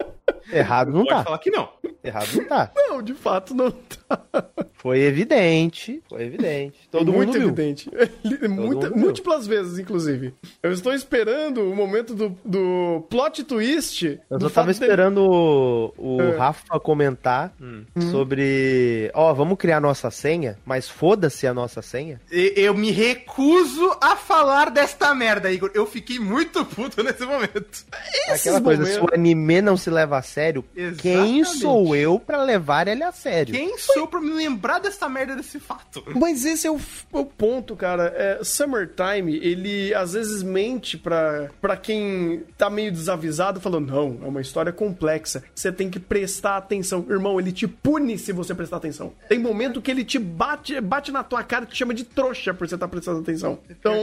[LAUGHS] Errado não Pode tá. falar que não. Errado não tá. Não, de fato não tá. Foi evidente. Foi evidente. Todo Muito mundo evidente. [LAUGHS] Muita, múltiplas vezes, inclusive. Eu estou esperando o momento do, do plot twist. Eu só tava esperando o, o é. Rafa comentar hum. sobre. Ó, oh, vamos criar nossa senha, mas foda-se a nossa senha. Eu me recuso a falar desta merda, Igor. Eu fiquei muito puto [LAUGHS] nesse momento. Esses Aquela coisa, se o anime não se leva a sério, Exatamente. quem sou eu para levar ele a sério? Quem sou eu pra me lembrar dessa merda desse fato? [LAUGHS] Mas esse é o, o ponto, cara. É, Summertime, ele às vezes mente pra, pra quem tá meio desavisado, falando, não, é uma história complexa. Você tem que prestar atenção. Irmão, ele te pune se você prestar atenção. Tem momento que ele te bate, bate na tua cara e te chama de trouxa por você estar tá prestando atenção. Então.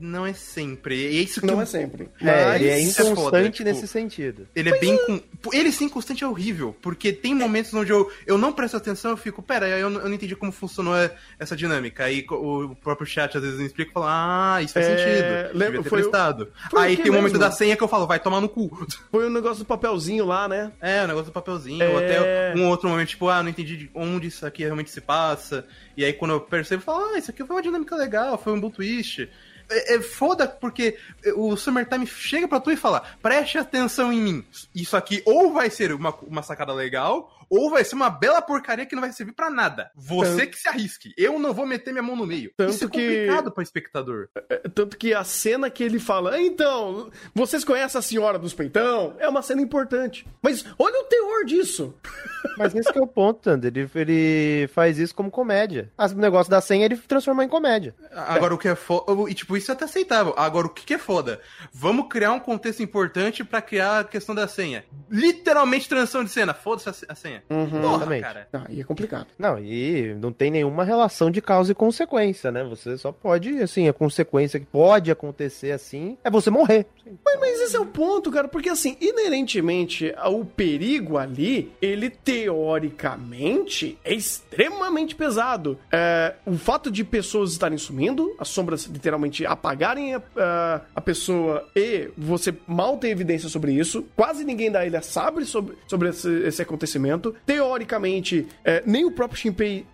Não é sempre. É isso que não eu... é sempre. É, ele é inconstante é foda, tipo, nesse sentido. Ele é bem. É. Com... Ele ser inconstante é horrível. Porque tem momentos onde eu, eu não presto atenção, eu fico, pera, eu não, eu não entendi como funcionou essa dinâmica. Aí o próprio chat às vezes me explica e fala, ah, isso faz é... sentido. Lembra, foi prestado. Foi Aí tem o momento da senha que eu falo, vai tomar no cu. Foi o um negócio do papelzinho lá, né? É, o negócio do papelzinho. É... Ou até um outro momento, tipo, ah, não entendi onde isso aqui realmente se passa. E aí quando eu percebo, eu falo, ah, isso aqui foi uma dinâmica legal, foi um bom twist. É, é foda porque o Summertime chega pra tu e fala: preste atenção em mim. Isso aqui ou vai ser uma, uma sacada legal, ou vai ser uma bela porcaria que não vai servir para nada. Você tanto... que se arrisque. Eu não vou meter minha mão no meio. Tanto Isso é complicado que... para espectador. É, tanto que a cena que ele fala, então, vocês conhecem a senhora dos peitão? É uma cena importante. Mas olha o teor disso. [LAUGHS] Mas esse é o ponto, Thunder. Ele, ele faz isso como comédia. O negócio da senha ele transformou em comédia. Agora é. o que é foda. E tipo, isso é até aceitável. Agora o que é foda? Vamos criar um contexto importante para criar a questão da senha. Literalmente transição de cena. Foda-se a senha. Uhum, Porra, exatamente. cara. Não, e é complicado. Não, e não tem nenhuma relação de causa e consequência, né? Você só pode, assim, a consequência que pode acontecer assim é você morrer. Mas, mas esse é o ponto, cara, porque assim, inerentemente ao perigo ali, ele teoricamente é extremamente pesado. É, o fato de pessoas estarem sumindo, as sombras literalmente apagarem a, a, a pessoa e você mal tem evidência sobre isso, quase ninguém da ilha sabe sobre, sobre esse, esse acontecimento. Teoricamente, é, nem o próprio Shinpei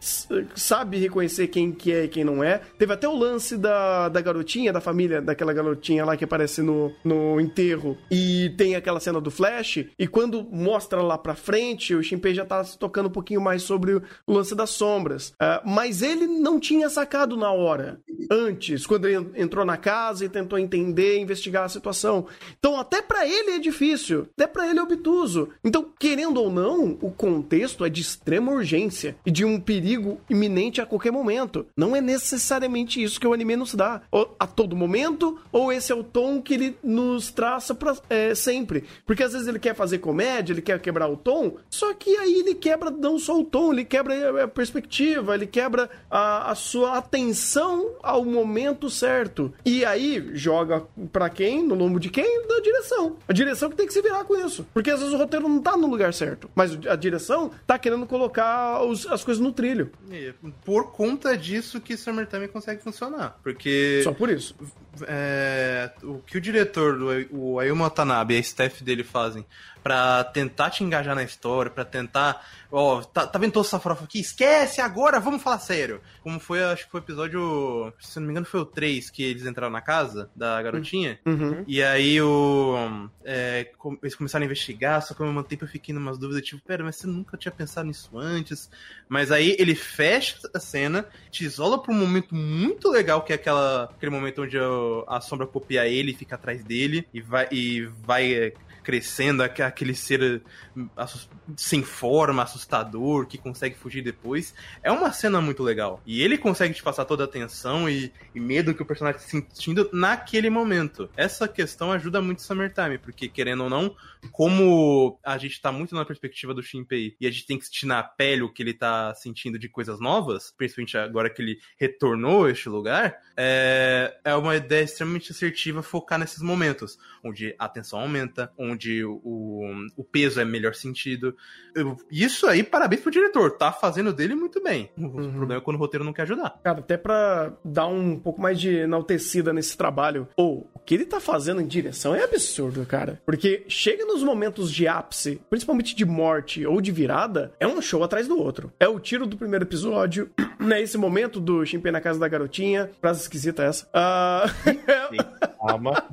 sabe reconhecer quem que é e quem não é. Teve até o lance da, da garotinha, da família, daquela garotinha lá que aparece no, no enterro e tem aquela cena do Flash. E quando mostra lá pra frente, o Shinpei já tá tocando um pouquinho mais sobre o lance das sombras. Uh, mas ele não tinha sacado na hora, antes, quando ele entrou na casa e tentou entender, investigar a situação. Então, até para ele é difícil, até para ele é obtuso. Então, querendo ou não, o contexto é de extrema urgência e de um perigo iminente a qualquer momento. Não é necessariamente isso que o anime nos dá. Ou a todo momento, ou esse é o tom que ele nos traça pra, é, sempre. Porque às vezes ele quer fazer comédia, ele quer quebrar o tom, só que aí ele quebra não só o tom, ele quebra a perspectiva, ele quebra a, a sua atenção ao momento certo. E aí joga para quem? No lombo de quem? Da direção. A direção que tem que se virar com isso. Porque às vezes o roteiro não tá no lugar certo, mas a direção tá querendo colocar os, as coisas no trilho. E por conta disso que Summertime consegue funcionar. Porque. Só por isso. É, o que o diretor, o Ayuma Watanabe e a staff dele fazem para tentar te engajar na história, para tentar. Ó, tá, tá vendo toda essa farofa aqui? Esquece agora, vamos falar sério. Como foi, acho que foi o episódio. Se não me engano, foi o 3 que eles entraram na casa da garotinha. Uhum. E aí o. É, eles começaram a investigar, só que ao mesmo tempo eu fiquei numas dúvidas, tipo, pera, mas você nunca tinha pensado nisso antes. Mas aí ele fecha a cena, te isola pra um momento muito legal, que é aquela, aquele momento onde a sombra copia ele e fica atrás dele e vai. E vai crescendo, aquele ser sem forma, assustador, que consegue fugir depois. É uma cena muito legal. E ele consegue te passar toda a tensão e, e medo que o personagem está sentindo naquele momento. Essa questão ajuda muito Summertime, porque querendo ou não, como a gente tá muito na perspectiva do Shinpei e a gente tem que sentir na pele o que ele tá sentindo de coisas novas, principalmente agora que ele retornou a este lugar, é, é uma ideia extremamente assertiva focar nesses momentos, onde a tensão aumenta, onde o, o peso é melhor sentido. Isso aí, parabéns pro diretor, tá fazendo dele muito bem. O uhum. problema é quando o roteiro não quer ajudar. Cara, até pra dar um pouco mais de enaltecida nesse trabalho, ou o que ele tá fazendo em direção é absurdo, cara. Porque chega nos momentos de ápice, principalmente de morte ou de virada, é um show atrás do outro. É o tiro do primeiro episódio, [CLEARS THROAT] né? Esse momento do Shinpei na casa da garotinha. Frase esquisita essa. [LAUGHS] Uh... Calma.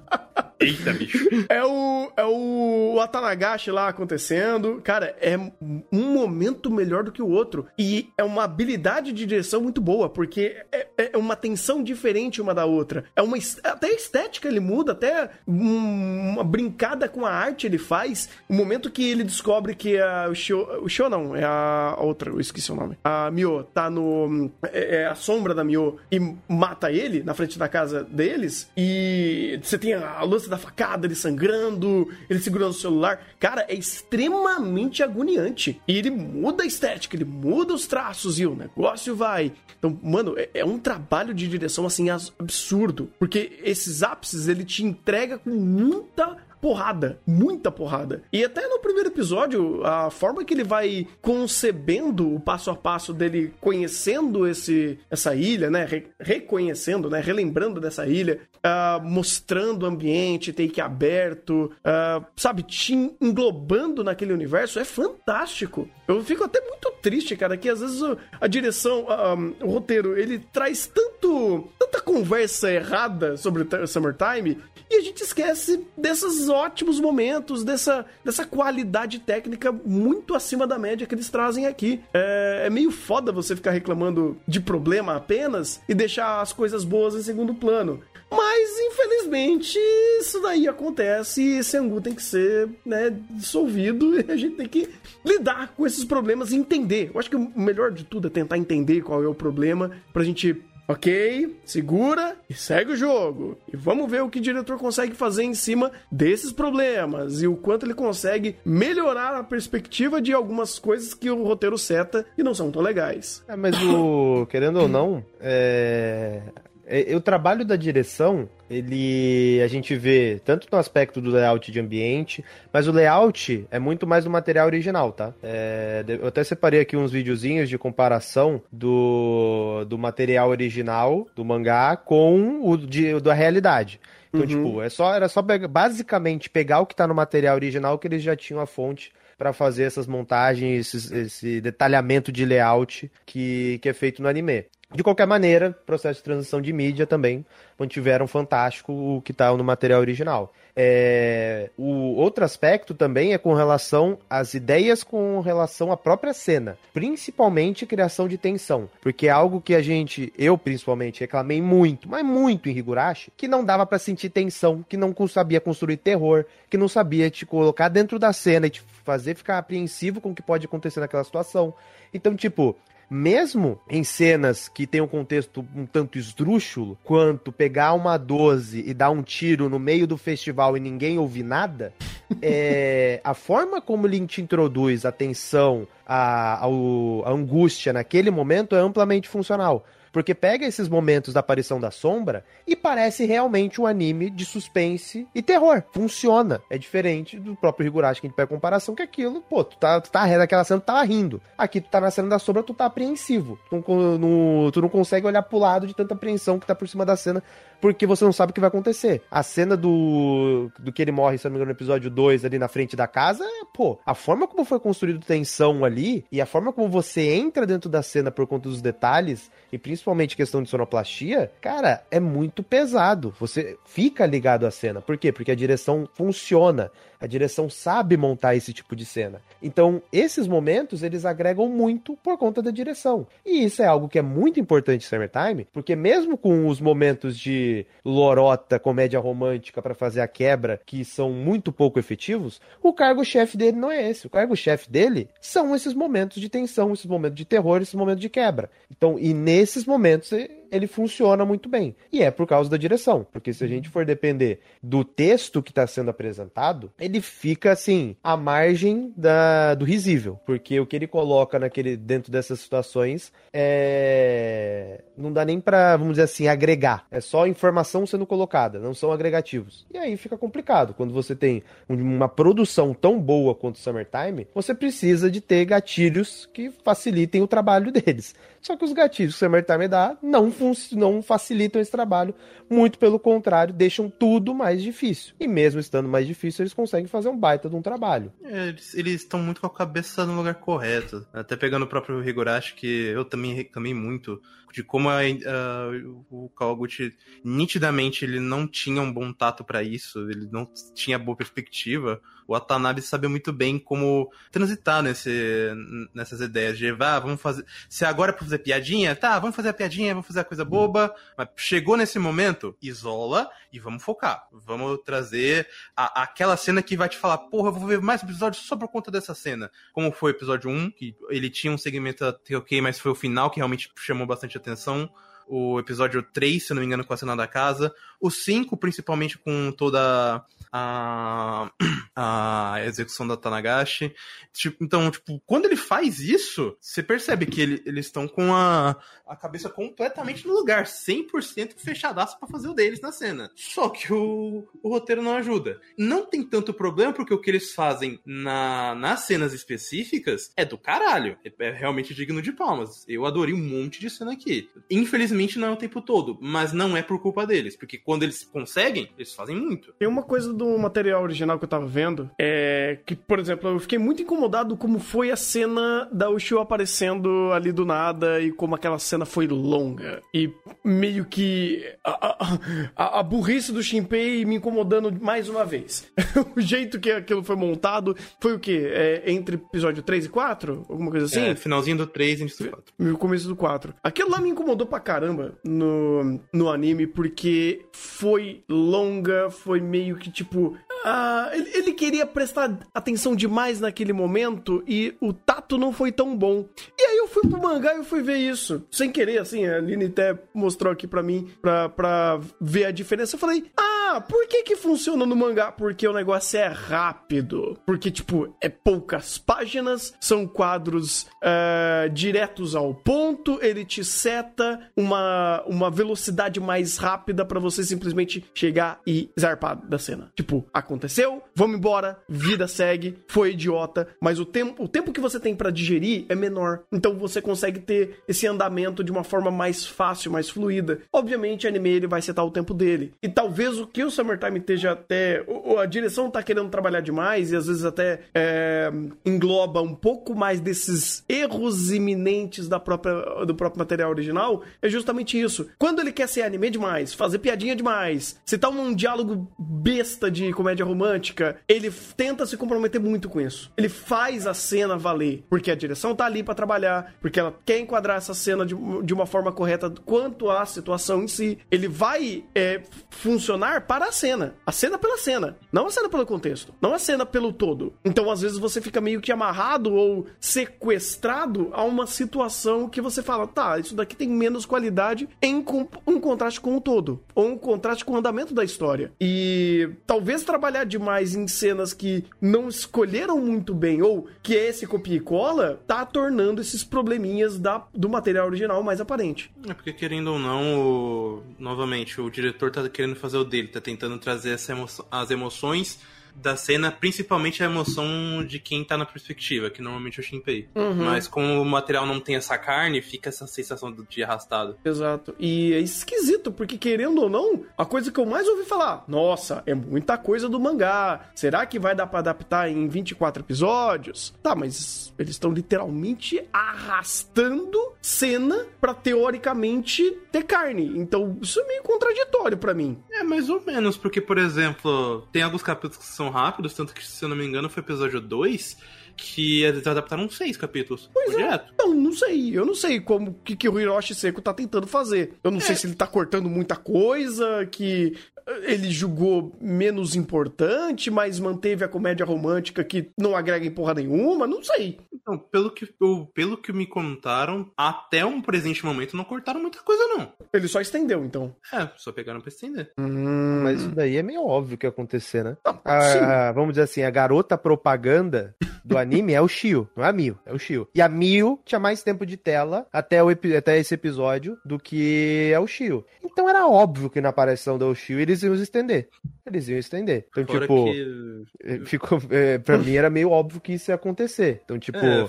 Eita, bicho. É o, é o Atanagashi lá acontecendo. Cara, é um momento melhor do que o outro. E é uma habilidade de direção muito boa, porque é, é uma tensão diferente uma da outra. É uma até a estética ele muda, até uma brincada com a arte ele faz. O momento que ele descobre que a, o Shio, o Shio não, é a outra, eu esqueci o nome. A Mio tá no é, é a sombra da Mio e mata ele na frente da casa deles e você tem a luz da facada, ele sangrando, ele segurando o celular. Cara, é extremamente agoniante. E ele muda a estética, ele muda os traços e o negócio vai. Então, mano, é, é um trabalho de direção assim absurdo. Porque esses ápices ele te entrega com muita porrada, muita porrada. E até no primeiro episódio, a forma que ele vai concebendo o passo a passo dele conhecendo esse, essa ilha, né? Re reconhecendo, né? Relembrando dessa ilha, uh, mostrando o ambiente, take aberto, uh, sabe? Te englobando naquele universo, é fantástico. Eu fico até muito triste, cara, que às vezes a direção, uh, o roteiro, ele traz tanto, tanta conversa errada sobre Summertime e a gente esquece desses ótimos momentos, dessa, dessa qualidade técnica muito acima da média que eles trazem aqui. É, é meio foda você ficar reclamando de problema apenas e deixar as coisas boas em segundo plano. Mas, infelizmente, isso daí acontece e esse angu tem que ser né, dissolvido [LAUGHS] e a gente tem que lidar com esses problemas e entender. Eu acho que o melhor de tudo é tentar entender qual é o problema pra gente Ok, segura e segue o jogo. E vamos ver o que o diretor consegue fazer em cima desses problemas e o quanto ele consegue melhorar a perspectiva de algumas coisas que o roteiro seta e não são tão legais. É, mas o. [COUGHS] querendo ou não, é. É, o trabalho da direção, ele a gente vê tanto no aspecto do layout de ambiente, mas o layout é muito mais do material original, tá? É, eu até separei aqui uns videozinhos de comparação do, do material original do mangá com o de, da realidade. Então, uhum. tipo, é só, era só pegar, basicamente pegar o que tá no material original que eles já tinham a fonte para fazer essas montagens, esse, esse, detalhamento de layout que, que é feito no anime. De qualquer maneira, processo de transição de mídia também mantiveram fantástico o que está no material original. É, o outro aspecto também é com relação às ideias com relação à própria cena, principalmente criação de tensão, porque é algo que a gente, eu principalmente, reclamei muito, mas muito em Higurashi, que não dava para sentir tensão, que não sabia construir terror, que não sabia te colocar dentro da cena e te fazer ficar apreensivo com o que pode acontecer naquela situação. Então, tipo, mesmo em cenas que tem um contexto um tanto esdrúxulo, quanto pegar uma 12 e dar um tiro no meio do festival e ninguém ouvir nada, [LAUGHS] é, a forma como ele te introduz a tensão, a, a, a angústia naquele momento é amplamente funcional. Porque pega esses momentos da aparição da sombra e parece realmente um anime de suspense e terror. Funciona. É diferente do próprio Higurashi que a gente pega comparação, que aquilo, pô, tu tá, tu tá naquela cena, tu tava rindo. Aqui tu tá na cena da sombra, tu tá apreensivo. Tu não, tu não consegue olhar pro lado de tanta apreensão que tá por cima da cena porque você não sabe o que vai acontecer. A cena do, do que ele morre, se não me engano, no episódio 2, ali na frente da casa, é, pô, a forma como foi construído tensão ali e a forma como você entra dentro da cena por conta dos detalhes e principalmente questão de sonoplastia, cara, é muito pesado. Você fica ligado à cena. Por quê? Porque a direção funciona. A direção sabe montar esse tipo de cena. Então, esses momentos eles agregam muito por conta da direção. E isso é algo que é muito importante em Summertime, porque mesmo com os momentos de lorota, comédia romântica para fazer a quebra, que são muito pouco efetivos, o cargo-chefe dele não é esse. O cargo-chefe dele são esses momentos de tensão, esses momentos de terror, esses momentos de quebra. Então, e nesses momentos momento você ele funciona muito bem. E é por causa da direção, porque se a gente for depender do texto que está sendo apresentado, ele fica assim à margem da, do risível, porque o que ele coloca naquele dentro dessas situações é não dá nem para, vamos dizer assim, agregar. É só informação sendo colocada, não são agregativos. E aí fica complicado. Quando você tem uma produção tão boa quanto Summertime, você precisa de ter gatilhos que facilitem o trabalho [LAUGHS] deles. Só que os gatilhos que Summertime dá não, não facilitam esse trabalho, muito pelo contrário, deixam tudo mais difícil. E mesmo estando mais difícil, eles conseguem fazer um baita de um trabalho. É, eles estão muito com a cabeça no lugar correto. Até pegando o próprio Higurashi, que eu também reclamei muito de como a, uh, o Kawaguchi nitidamente ele não tinha um bom tato para isso, ele não tinha boa perspectiva. O Watanabe sabia muito bem como transitar nesse, nessas ideias de, ah, vamos fazer. Se agora é pra fazer piadinha, tá, vamos fazer a piadinha, vamos fazer a coisa boba. Mas chegou nesse momento, isola e vamos focar. Vamos trazer a, aquela cena que vai te falar, porra, eu vou ver mais episódios só por conta dessa cena. Como foi o episódio 1, que ele tinha um segmento ok, mas foi o final que realmente chamou bastante atenção o episódio 3, se não me engano, com a cena da casa. O 5, principalmente com toda a, [CLEARS THROAT] a execução da Tanagashi. Tipo, então, tipo, quando ele faz isso, você percebe que ele, eles estão com a, a cabeça completamente no lugar, 100% fechadaço para fazer o deles na cena. Só que o, o roteiro não ajuda. Não tem tanto problema porque o que eles fazem na, nas cenas específicas é do caralho. É, é realmente digno de palmas. Eu adorei um monte de cena aqui. Infelizmente não é o tempo todo, mas não é por culpa deles, porque quando eles conseguem, eles fazem muito. Tem uma coisa do material original que eu tava vendo, é que, por exemplo, eu fiquei muito incomodado como foi a cena da Ushio aparecendo ali do nada e como aquela cena foi longa. E meio que a, a, a burrice do Shinpei me incomodando mais uma vez. [LAUGHS] o jeito que aquilo foi montado foi o quê? É, entre episódio 3 e 4? Alguma coisa assim? É, finalzinho do 3 e início do 4. No começo do 4. Aquilo lá me incomodou pra caramba no, no anime, porque foi longa, foi meio que tipo. Uh, ele, ele, queria prestar atenção demais naquele momento e o tato não foi tão bom. E aí eu fui pro mangá e eu fui ver isso. Sem querer, assim, a Aline até mostrou aqui pra mim pra, pra ver a diferença. Eu falei, ah, por que que funciona no mangá? Porque o negócio é rápido. Porque, tipo, é poucas páginas, são quadros uh, diretos ao ponto, ele te seta uma, uma velocidade mais rápida para você simplesmente chegar e zarpar da cena. Tipo, aconteceu, vamos embora, vida segue, foi idiota, mas o tempo, o tempo que você tem para digerir é menor. Então você consegue ter esse andamento de uma forma mais fácil, mais fluida. Obviamente, anime ele vai setar o tempo dele. E talvez o que o Summertime esteja até. A direção tá querendo trabalhar demais e às vezes até é, engloba um pouco mais desses erros iminentes da própria, do próprio material original. É justamente isso. Quando ele quer ser anime demais, fazer piadinha demais, citar um diálogo besta de comédia romântica, ele tenta se comprometer muito com isso. Ele faz a cena valer, porque a direção tá ali para trabalhar, porque ela quer enquadrar essa cena de, de uma forma correta quanto à situação em si. Ele vai é, funcionar para a cena. A cena pela cena, não a cena pelo contexto, não a cena pelo todo. Então, às vezes, você fica meio que amarrado ou sequestrado a uma situação que você fala, tá, isso daqui tem menos qualidade em um contraste com o todo, ou um contraste com o andamento da história. E talvez trabalhar demais em cenas que não escolheram muito bem, ou que é esse copia e cola, tá tornando esses probleminhas da, do material original mais aparente. É porque, querendo ou não, o... novamente, o diretor tá querendo fazer o dele, tá tentando trazer emo... as emoções da cena, principalmente a emoção de quem tá na perspectiva, que normalmente é o Shinpei. Uhum. Mas como o material não tem essa carne, fica essa sensação de arrastado. Exato. E é esquisito, porque querendo ou não, a coisa que eu mais ouvi falar, nossa, é muita coisa do mangá. Será que vai dar para adaptar em 24 episódios? Tá, mas eles estão literalmente arrastando cena para teoricamente ter carne. Então, isso é meio contraditório para mim. É, mais ou menos, porque por exemplo, tem alguns capítulos que são são rápidos, tanto que, se eu não me engano, foi episódio 2 que eles adaptaram seis capítulos. Pois é. Não, não sei. Eu não sei como que, que o Hiroshi Seiko tá tentando fazer. Eu não é. sei se ele tá cortando muita coisa, que ele julgou menos importante, mas manteve a comédia romântica que não agrega em porra nenhuma, não sei. Então, pelo que, pelo que me contaram, até um presente momento não cortaram muita coisa, não. Ele só estendeu, então. É, só pegaram pra estender. Hum, mas isso daí é meio óbvio que ia acontecer, né? Não, a, vamos dizer assim, a garota propaganda do anime é o Shio, não é a Mio, é o Shio. E a Mio tinha mais tempo de tela até, o, até esse episódio do que é o Shio. Então era óbvio que na aparição do Shio eles iam estender. Eles iam estender. Então, Fora tipo, que... Eh, ficou, é, pra mim era meio óbvio que isso ia acontecer. Então, tipo. É,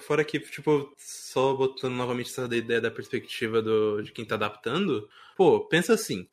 fora que, tipo, só botando novamente essa ideia da perspectiva do, de quem tá adaptando, pô, pensa assim,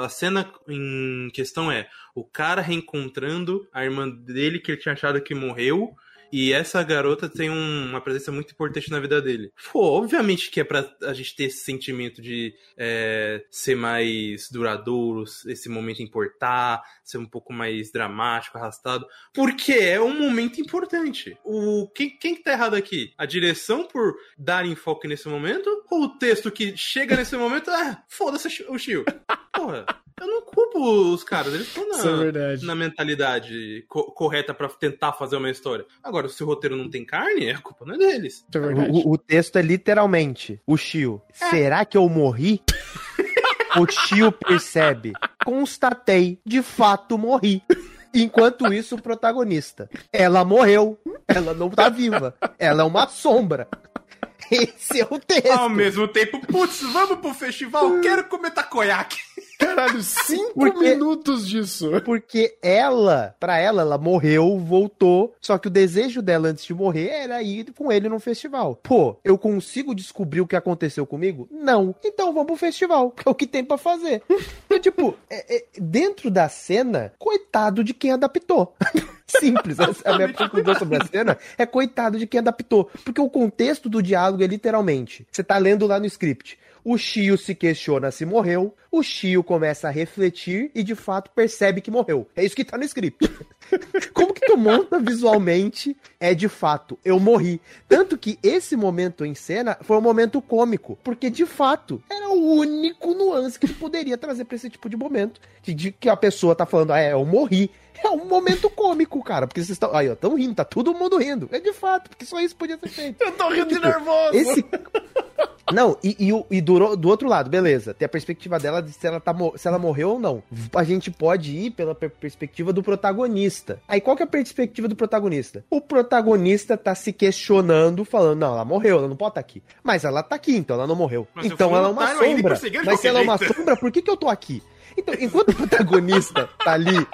a cena em questão é o cara reencontrando a irmã dele que ele tinha achado que morreu e essa garota tem um, uma presença muito importante na vida dele. Pô, obviamente que é pra a gente ter esse sentimento de é, ser mais duradouro, esse momento importar, ser um pouco mais dramático, arrastado. Porque é um momento importante. O, quem, quem que tá errado aqui? A direção por dar enfoque nesse momento? Ou o texto que chega nesse momento, ah, foda-se o Shio? Porra. Eu não culpo os caras, eles estão Isso é na, verdade. na mentalidade co- correta pra tentar fazer uma história. Agora, se o roteiro não tem carne, a culpa não é deles. É. O, o texto é literalmente o Shio. Será que eu morri? [LAUGHS] o Shio percebe. Constatei, de fato morri. Enquanto isso, o protagonista. Ela morreu. Ela não tá viva. Ela é uma sombra. Esse é o texto. Ao mesmo tempo, putz, vamos pro festival, quero comer takoyaki. Caralho, cinco Porque- minutos disso. Porque ela, pra ela, ela morreu, voltou. Só que o desejo dela antes de morrer era ir com ele num festival. Pô, eu consigo descobrir o que aconteceu comigo? Não. Então vamos pro festival, que é o que tem pra fazer. [LAUGHS] Então, tipo, é- é- dentro da cena, coitado de quem adaptou. [LAUGHS] Simples. Essa é a minha conclusão sobre a cena. É coitado de quem adaptou. Porque o contexto do diálogo é literalmente: você tá lendo lá no script. O Shio se questiona se morreu, o Shio começa a refletir e de fato percebe que morreu. É isso que tá no script. [LAUGHS] Como que tu monta visualmente é de fato, eu morri. Tanto que esse momento em cena foi um momento cômico, porque de fato era o único nuance que tu poderia trazer pra esse tipo de momento. De, de que a pessoa tá falando, ah, é, eu morri. É um momento cômico, cara, porque vocês estão. Aí, ó, tão rindo, tá todo mundo rindo. É de fato, porque só isso podia ser feito. Eu tô rindo de nervoso. Esse. [LAUGHS] Não, e, e, e do, do outro lado, beleza. Tem a perspectiva dela de se ela, tá, se ela morreu ou não. A gente pode ir pela per- perspectiva do protagonista. Aí qual que é a perspectiva do protagonista? O protagonista tá se questionando, falando: não, ela morreu, ela não pode estar aqui. Mas ela tá aqui, então ela não morreu. Mas então for ela é uma sombra. Mas se ela é uma sombra, por que, que eu tô aqui? Então, enquanto o protagonista [LAUGHS] tá ali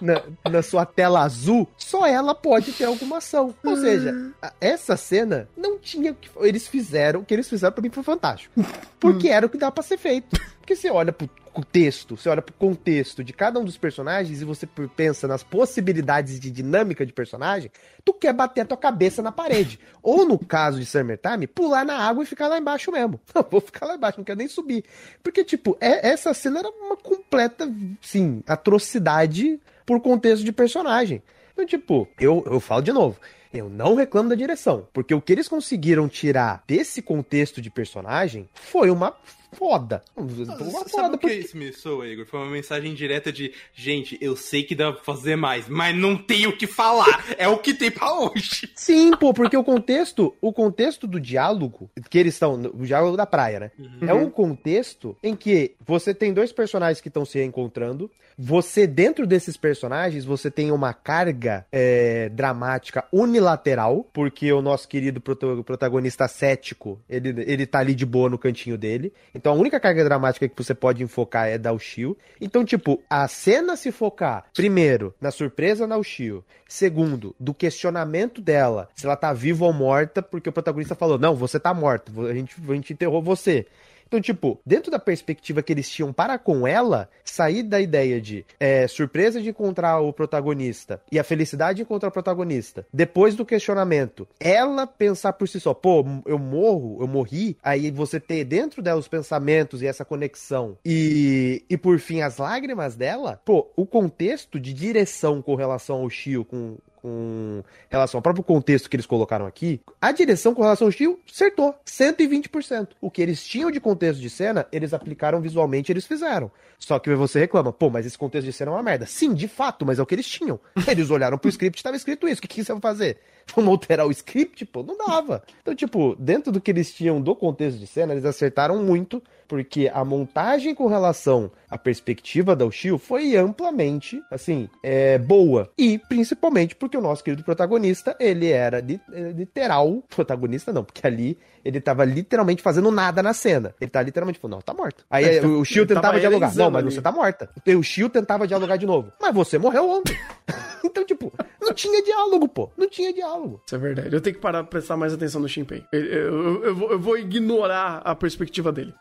na, na sua tela azul, só ela pode ter alguma ação. Ou seja, a- essa cena não tinha o que. Eles fizeram, o que eles fizeram pra mim foi fantástico. Porque era o que dá pra ser feito. Porque você olha pro o texto, você olha pro contexto de cada um dos personagens e você pensa nas possibilidades de dinâmica de personagem, tu quer bater a tua cabeça na parede. Ou no caso de Summertime, pular na água e ficar lá embaixo mesmo. [LAUGHS] Não, vou ficar lá embaixo, não quero nem subir. Porque, tipo, é- essa cena era uma completa, sim, atrocidade por contexto de personagem. Então, tipo, eu, eu falo de novo. Eu não reclamo da direção, porque o que eles conseguiram tirar desse contexto de personagem foi uma foda. Uma Sabe foda, o que porque... isso me soa, Igor? Foi uma mensagem direta de, gente, eu sei que dá pra fazer mais, mas não tem o que falar. É o que tem pra hoje. Sim, pô, porque o contexto, o contexto do diálogo, que eles estão, o diálogo da praia, né? É um contexto em que você tem dois personagens que estão se encontrando, você, dentro desses personagens, você tem uma carga é, dramática unilateral, porque o nosso querido protagonista cético, ele, ele tá ali de boa no cantinho dele. Então a única carga dramática que você pode enfocar é da Ushio. Então, tipo, a cena se focar, primeiro, na surpresa na Ushio, segundo, do questionamento dela, se ela tá viva ou morta, porque o protagonista falou, não, você tá morta, a gente, a gente enterrou você. Então, tipo, dentro da perspectiva que eles tinham para com ela, sair da ideia de é, surpresa de encontrar o protagonista e a felicidade de encontrar o protagonista, depois do questionamento, ela pensar por si só, pô, eu morro, eu morri, aí você ter dentro dela os pensamentos e essa conexão, e, e por fim as lágrimas dela, pô, o contexto de direção com relação ao Shio, com, com relação ao próprio contexto que eles colocaram aqui, a direção com relação ao Shio acertou 120%. O que eles tinham de contexto de cena, eles aplicaram visualmente, eles fizeram. Só que você reclama, pô, mas esse contexto de cena é uma merda. Sim, de fato, mas é o que eles tinham. Eles olharam pro script e estava escrito isso. O que, que você vai fazer? [LAUGHS] Vamos alterar o script? Pô, não dava. Então, tipo, dentro do que eles tinham do contexto de cena, eles acertaram muito, porque a montagem com relação à perspectiva da Ushio foi amplamente, assim, é, boa. E principalmente porque o nosso querido protagonista, ele era li- eh, literal, [LAUGHS] protagonista não, porque ali ele tava literalmente fazendo nada na cena. Ele tá literalmente falando, não, tá morto. Aí tá- o Shio tentava dialogar. Não, mas ali. você tá morta. E o Shio tentava dialogar de novo. Mas você morreu ontem. [LAUGHS] então, tipo, não tinha diálogo, pô. Não tinha diálogo. Isso é verdade. Eu tenho que parar pra prestar mais atenção no Shinpei. Eu, eu- eu vou, eu vou ignorar a perspectiva dele.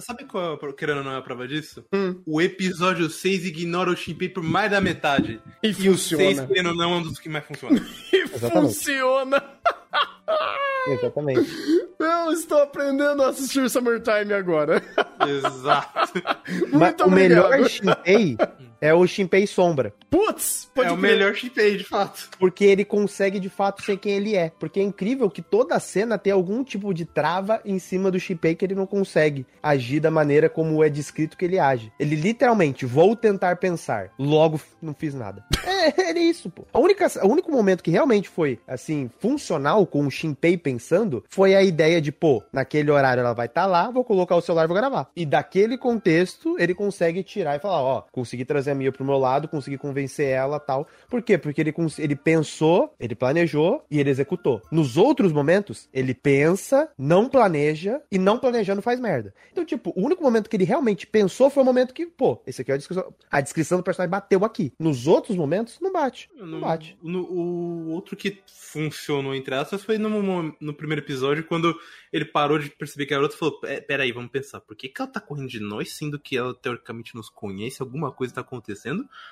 Sabe qual, é a- querendo ou não, é a prova disso? Hum. O episódio 6 ignora o Shinpei por mais da metade. E E o 6, funciona. querendo ou não, é um dos que mais funciona. [LAUGHS] E Exatamente. funciona. Exatamente. Eu estou aprendendo a assistir Summertime agora. Exato. [LAUGHS] Mas Muito o obrigado. melhor Shinpei, [LAUGHS] É o Shinpei Sombra. Putz, pode é o crer. melhor Shinpei, de fato. Porque ele consegue de fato ser quem ele é. Porque é incrível que toda cena tem algum tipo de trava em cima do Shinpei que ele não consegue agir da maneira como é descrito que ele age. Ele literalmente, vou tentar pensar, logo não fiz nada. [LAUGHS] É, é isso, pô. A única, o único momento que realmente foi, assim, funcional com o Shinpei pensando foi a ideia de, pô, naquele horário ela vai estar lá, vou colocar o celular e vou gravar. E daquele contexto, ele consegue tirar e falar, ó, consegui trazer a Mia pro meu lado, consegui convencer ela tal. Por quê? Porque ele, ele pensou, ele planejou e ele executou. Nos outros momentos, ele pensa, não planeja e não planejando faz merda. Então, tipo, o único momento que ele realmente pensou foi o momento que, pô, esse aqui é a descrição, a descrição do personagem bateu aqui. Nos outros momentos, não bate. Não bate. no- o outro que funcionou, entre aspas, foi no, no primeiro episódio, quando ele parou de perceber que a garota e falou: "Pé- Peraí, vamos pensar, por que, que ela tá correndo de nós, sendo que ela teoricamente nos conhece, alguma coisa tá acontecendo?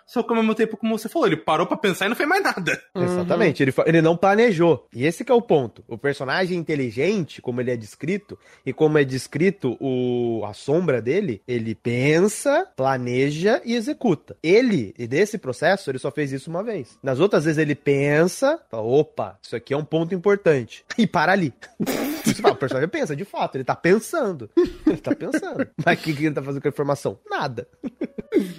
Só que ao mesmo tempo, como você falou, ele parou pra pensar e não fez mais nada. [LAUGHS] Exatamente, ele, ele não planejou. E esse é o ponto. O personagem inteligente, como ele é descrito, e como é descrito o, a sombra dele, ele pensa, planeja e executa. Ele, e desse processo, ele só fez isso uma vez. Nas outras vezes ele pensa, fala, opa, isso aqui é um ponto importante. [LAUGHS] E para ali. [LAUGHS] Você fala, o personagem pensa, de fato, ele tá pensando. Ele tá pensando. [LAUGHS] Mas o que, que ele tá fazendo com a informação? Nada.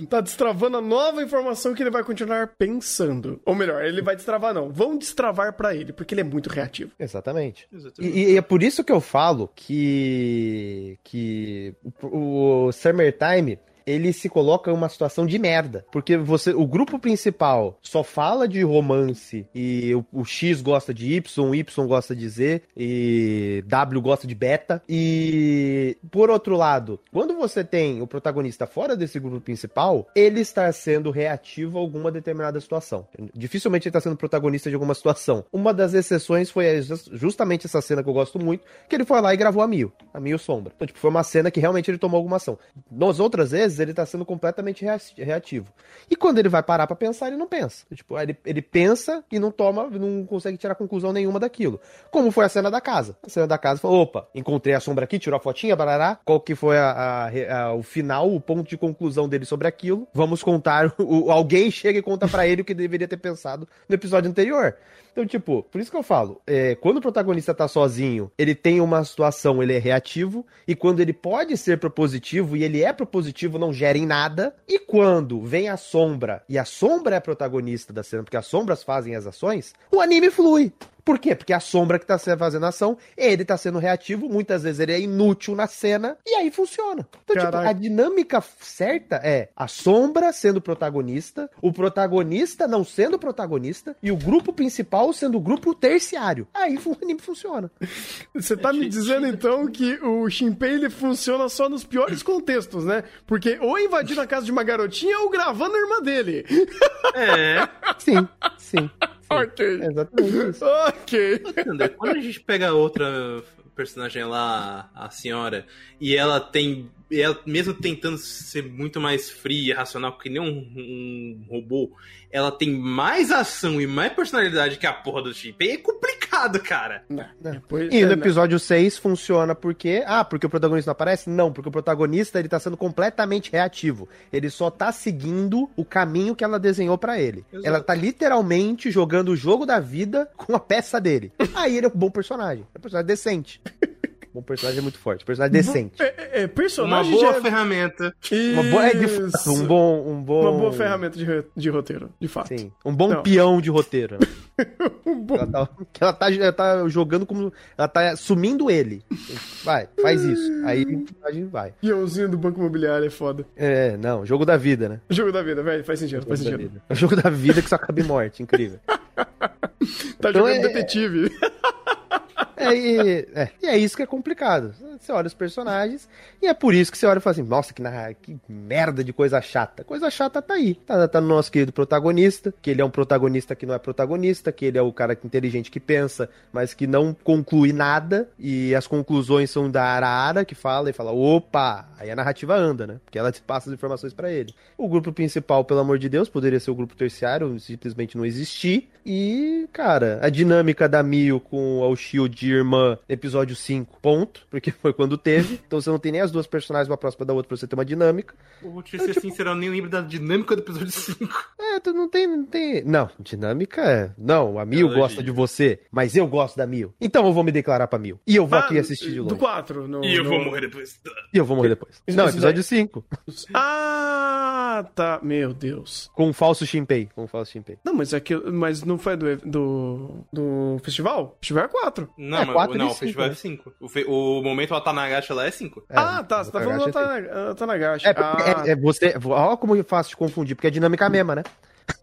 Tá destravando a nova informação que ele vai continuar pensando. Ou melhor, ele vai destravar não. Vão destravar pra ele, porque ele é muito reativo. Exatamente. Exatamente. E, e é por isso que eu falo que, que o, o Summertime ele se coloca em uma situação de merda. Porque você, o grupo principal só fala de romance e o, o X gosta de Y, o Y gosta de Z e W gosta de beta. E por outro lado, quando você tem o protagonista fora desse grupo principal, ele está sendo reativo a alguma determinada situação. Dificilmente ele está sendo protagonista de alguma situação. Uma das exceções foi jus- justamente essa cena que eu gosto muito, que ele foi lá e gravou a Mil, a Mil Sombra. Então, tipo, foi uma cena que realmente ele tomou alguma ação. Nas outras vezes, ele tá sendo completamente rea- reativo. E quando ele vai parar pra pensar, ele não pensa. Tipo, ele, ele pensa e não toma, não consegue tirar conclusão nenhuma daquilo. Como foi a cena da casa. A cena da casa falou, opa, encontrei a sombra aqui, tirou a fotinha, barará. Qual que foi a, a- a- o final, o ponto de conclusão dele sobre aquilo? Vamos contar, [LAUGHS] o, alguém chega e conta pra ele o que deveria ter pensado no episódio anterior. Então, tipo, por isso que eu falo, é, quando o protagonista tá sozinho, ele tem uma situação, ele é reativo, e quando ele pode ser propositivo, e ele é propositivo, não gera em nada, e quando vem a sombra, e a sombra é a protagonista da cena, porque as sombras fazem as ações, o anime flui. Por quê? Porque a sombra que tá fazendo a ação, ele tá sendo reativo, muitas vezes ele é inútil na cena, e aí funciona. Então, tipo, Caraca. a dinâmica certa é a sombra sendo protagonista, o protagonista não sendo protagonista, e o grupo principal sendo o grupo terciário. Aí o anime funciona. [LAUGHS] Você tá me dizendo então que o Shinpei ele funciona só nos piores contextos, né? Porque ou invadindo a casa de uma garotinha ou gravando a irmã dele. É. [LAUGHS] Sim, sim. Ok. É exatamente isso. Ok. Quando a gente pega outra personagem lá, a senhora, e ela tem. E Ela, mesmo tentando ser muito mais fria, racional, que nem um, um robô, ela tem mais ação e mais personalidade que a porra do Shinpei. É complicado, cara. Depois, E é, no né? episódio 6 funciona porque. Ah, porque o protagonista não aparece? Não, porque o protagonista ele tá sendo completamente reativo. Ele só tá seguindo o caminho que ela desenhou pra ele. Exato. Ela tá literalmente jogando o jogo da vida com a peça dele. [LAUGHS] Aí ele é um bom personagem. É um personagem decente. Bom personagem é muito forte. Personagem decente. É, é, é, Uma personagem boa já- ferramenta. Uma boa, é de fato, um bom, um bom. Uma boa ferramenta de, de roteiro, de fato. Sim, um bom Não. peão de roteiro. [LAUGHS] Um bom- Ela tá, que ela, tá, ela tá jogando como. Ela tá sumindo ele. Vai, faz isso. Aí a gente vai. Peãozinho do Banco Imobiliário é foda. É, não, jogo da vida, né? Jogo da vida, velho, faz sentido, faz Jogo da sentido. vida. É o jogo da vida que só cabe morte, incrível. [LAUGHS] Tá Então jogando é- detetive. [LAUGHS] [LAUGHS] É, e, é, e é isso que é complicado. Você olha os personagens e é por isso que você olha e fala assim: nossa, que, que merda de coisa chata. Coisa chata tá aí. Tá, tá no nosso querido protagonista, que ele é um protagonista que não é protagonista, que ele é o cara inteligente que pensa, mas que não conclui nada. E as conclusões são da Arara, que fala e fala: opa, aí a narrativa anda, né? Porque ela passa as informações pra ele. O grupo principal, pelo amor de Deus, poderia ser o grupo terciário, simplesmente não existir. E, cara, a dinâmica da Mio com o Shield assistir Irmã episódio 5, ponto, porque foi quando teve. Então você não tem nem as duas personagens uma próxima da outra pra você ter uma dinâmica. Vou te ser tipo... sincero, eu nem lembro da dinâmica do episódio 5. É, tu não tem, não tem. Não, dinâmica é. Não, a Mil gosta de você, mas eu gosto da Mil. Então eu vou me declarar pra Mil. E eu vou ah, aqui assistir de longe. Do 4. No, e eu no... vou morrer depois. E eu vou morrer depois. Não, episódio 5. Ah, tá. Meu Deus. Com o falso Shinpei. Com o falso Shinpei. Não, mas é que. Mas não foi do, do, do festival? O festival é 4. Não, é, mas, 4 não, o festival é 5. O, fe... o momento Watanagashi lá é 5. É, ah, tá. Você tá falando do Watanagashi. É, ah. é, é, você. Olha como eu faço de confundir, porque é dinâmica mesma, né?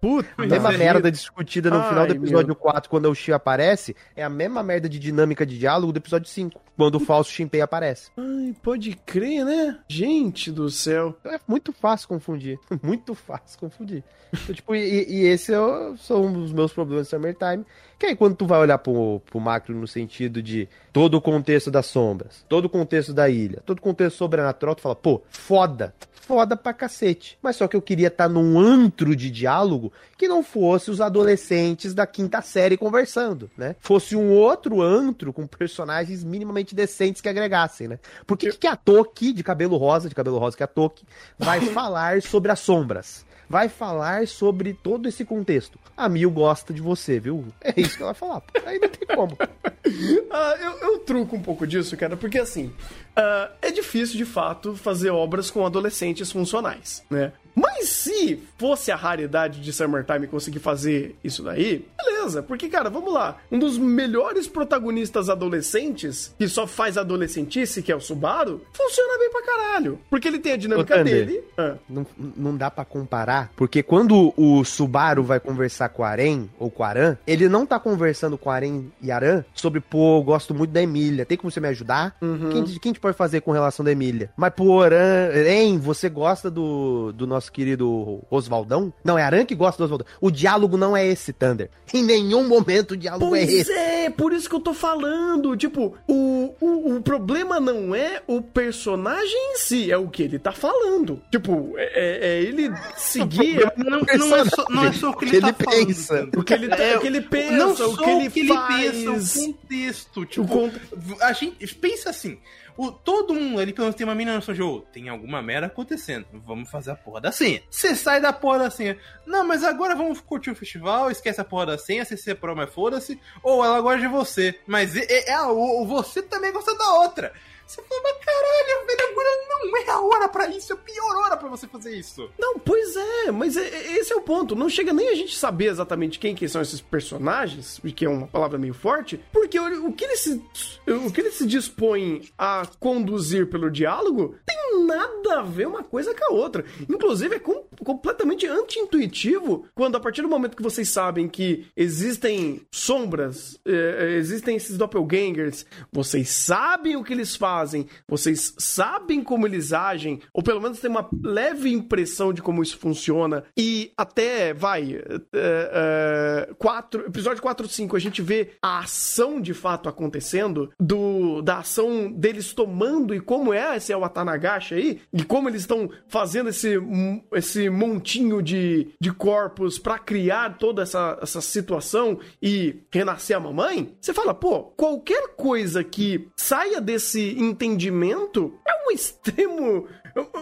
Puta, a mesma é merda discutida no Ai, final do episódio meu. 4, quando o Shio aparece, é a mesma merda de dinâmica de diálogo do episódio 5, quando o falso Shinpei aparece. Ai, pode crer, né? Gente do céu. É muito fácil confundir. [LAUGHS] Muito fácil confundir. Então, tipo, e, e esse é, são os meus problemas de Summertime. Que aí quando tu vai olhar pro, pro macro no sentido de todo o contexto das sombras, todo o contexto da ilha, todo o contexto sobrenatural, tu fala, pô, foda foda pra cacete. Mas só que eu queria estar tá num antro de diálogo que não fosse os adolescentes da quinta série conversando, né? Fosse um outro antro com personagens minimamente decentes que agregassem, né? Por que, que a Toki, de cabelo rosa, de cabelo rosa que é a Toki, vai [LAUGHS] falar sobre as sombras? Vai falar sobre todo esse contexto. A Mil gosta de você, viu? É isso que ela vai falar. Aí não tem como. [LAUGHS] ah, eu, eu truco um pouco disso, cara, porque assim, uh, é difícil de fato fazer obras com adolescentes funcionais, né? Mas se fosse a raridade de Summertime conseguir fazer isso daí, beleza. Porque, cara, vamos lá. Um dos melhores protagonistas adolescentes, que só faz adolescentice, que é o Subaru, funciona bem pra caralho. Porque ele tem a dinâmica dele. Ah. Não, não dá para comparar, porque quando o Subaru vai conversar com o Aren, ou com o Aran, ele não tá conversando com o Aren e Aran sobre, pô, eu gosto muito da Emília, tem como você me ajudar? Uhum. Quem, quem a gente pode fazer com relação da Emília? Mas, pô, Aran, Aren, você gosta do, do nosso querido Oswaldão? Não, é Aran que gosta do Oswaldão. O diálogo não é esse, Thunder. Em nenhum momento o diálogo pois é esse. é, por isso que eu tô falando. Tipo, o, o, o problema não é o personagem em si, é o que ele tá falando. Tipo, é, é ele seguir. não, não, é só, não é só o que ele, ele tá pensa. falando. O que ele, tá, é, o que ele pensa, não o que ele, o que ele pensa, o contexto. Tipo, o cont... a gente pensa assim. O, todo mundo ali pelo menos tem uma mínima noção de, oh, tem alguma merda acontecendo. Vamos fazer a porra da senha. Você sai da porra da senha. Não, mas agora vamos curtir o festival, esquece a porra da senha, você se prova, mas foda-se. Ou ela gosta de você. Mas é, é, é, você também gosta da outra. Você fala, mas caralho, velho, agora não é a hora para isso, é a pior hora para você fazer isso. Não, pois é, mas é, é, esse é o ponto. Não chega nem a gente saber exatamente quem que são esses personagens, que é uma palavra meio forte, porque o, que eles se, o que eles se dispõem a conduzir pelo diálogo tem nada a ver uma coisa com a outra. Inclusive, é com, completamente anti-intuitivo quando, a partir do momento que vocês sabem que existem sombras, é, existem esses doppelgangers, vocês sabem o que eles fazem fazem, vocês sabem como eles agem, ou pelo menos tem uma leve impressão de como isso funciona, e até, vai, é, é, quatro, episódio 4 5, a gente vê a ação de fato acontecendo, do, da ação deles tomando e como é esse Watanagashi aí, e como eles estão fazendo esse, esse montinho de, de corpos para criar toda essa, essa situação e renascer a mamãe, você fala, pô, qualquer coisa que saia desse entendimento é um extremo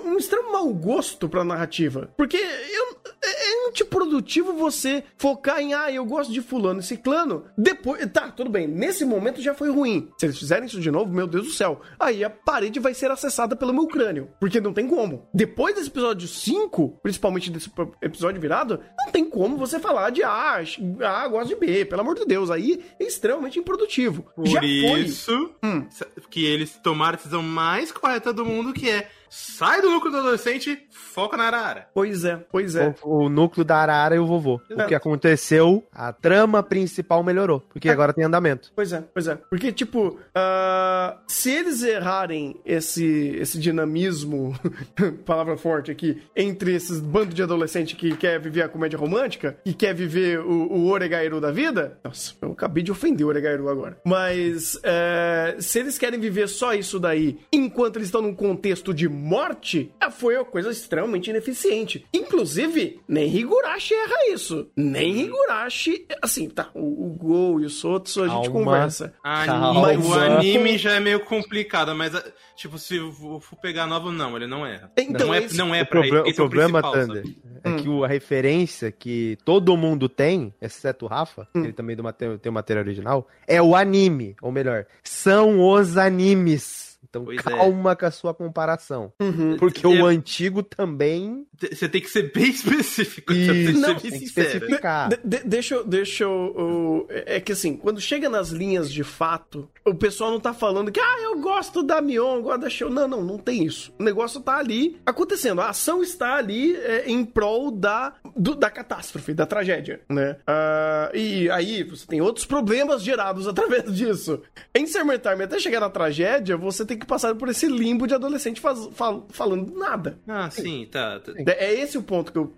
um extremo mau gosto pra narrativa. Porque eu, é, é antiprodutivo você focar em, ah, eu gosto de fulano e ciclano. Depois, tá, tudo bem, nesse momento já foi ruim. Se eles fizerem isso de novo, meu Deus do céu, aí a parede vai ser acessada pelo meu crânio. Porque não tem como. Depois desse episódio 5, principalmente desse episódio virado, não tem como você falar de, ah, ah gosto de B, pelo amor de Deus. Aí é extremamente improdutivo. Por já isso foi... hum. que eles tomaram a decisão mais correta do mundo, que é sai do núcleo do adolescente, foca na Arara. Pois é, pois é. O, o núcleo da Arara e o vovô. Exato. O que aconteceu, a trama principal melhorou, porque é. agora tem andamento. Pois é, pois é. Porque, tipo, uh, se eles errarem esse, esse dinamismo, [LAUGHS] palavra forte aqui, entre esses bandos de adolescente que quer viver a comédia romântica e quer viver o, o Oregairu da vida, nossa, eu acabei de ofender o Oregairu agora. Mas, uh, se eles querem viver só isso daí, enquanto eles estão num contexto de morte é, foi uma coisa extremamente ineficiente. Inclusive, nem Higurashi erra isso. Nem Higurashi. Assim, tá, o, o Gol e o Sotsu a gente Calma. conversa. A- Calma. o anime já é meio complicado, mas, tipo, se eu for pegar novo, não, ele não erra. Então, não, é, esse- não é o, pra o esse é problema, principal, Thunder, sabe? é que o- a referência que todo mundo tem, exceto o Rafa, Hum. ele também tem o material original, é o anime. Ou melhor, são os animes. Então Pois é. calma com a sua comparação. Uhum. Porque É- o antigo também Você tem que ser bem [LAUGHS] específico, Isso, você tem que não, ser tem bem especificar. De- de- deixa eu. Deixa eu, eu- É que assim, quando chega nas linhas de fato, o pessoal não tá falando que, ah, eu gosto da Mion, gosto da Show. Não, não, não tem isso. O negócio tá ali acontecendo. A ação está ali é, em prol da, do- da catástrofe, da tragédia, né? Ah, e aí você tem outros problemas gerados através [LAUGHS] disso. Em Time, até chegar na tragédia, você tem que passar por esse limbo de adolescente faz- fal- falando nada. Ah, sim, tá. tá. É esse o ponto que eu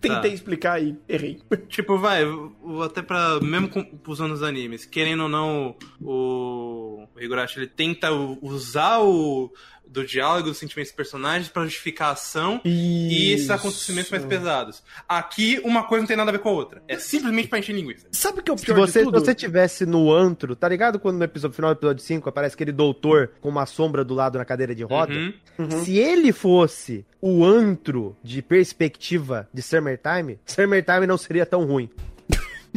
tentei Tá. explicar e errei. [LAUGHS] Tipo, vai, até pra. Mesmo com, usando os animes, querendo ou não, o, o Higurashi ele tenta usar o. Do diálogo, dos sentimentos dos personagens pra justificar a ação e esses acontecimentos mais pesados. Aqui, uma coisa não tem nada a ver com a outra. É simplesmente pra encher linguiça. Sabe o que é o Se pior você, de se você tivesse no antro, tá ligado quando no episódio, final do episódio 5 aparece aquele doutor com uma sombra do lado na cadeira de roda? Uhum. Se ele fosse o antro de perspectiva de Summertime, Summertime não seria tão ruim.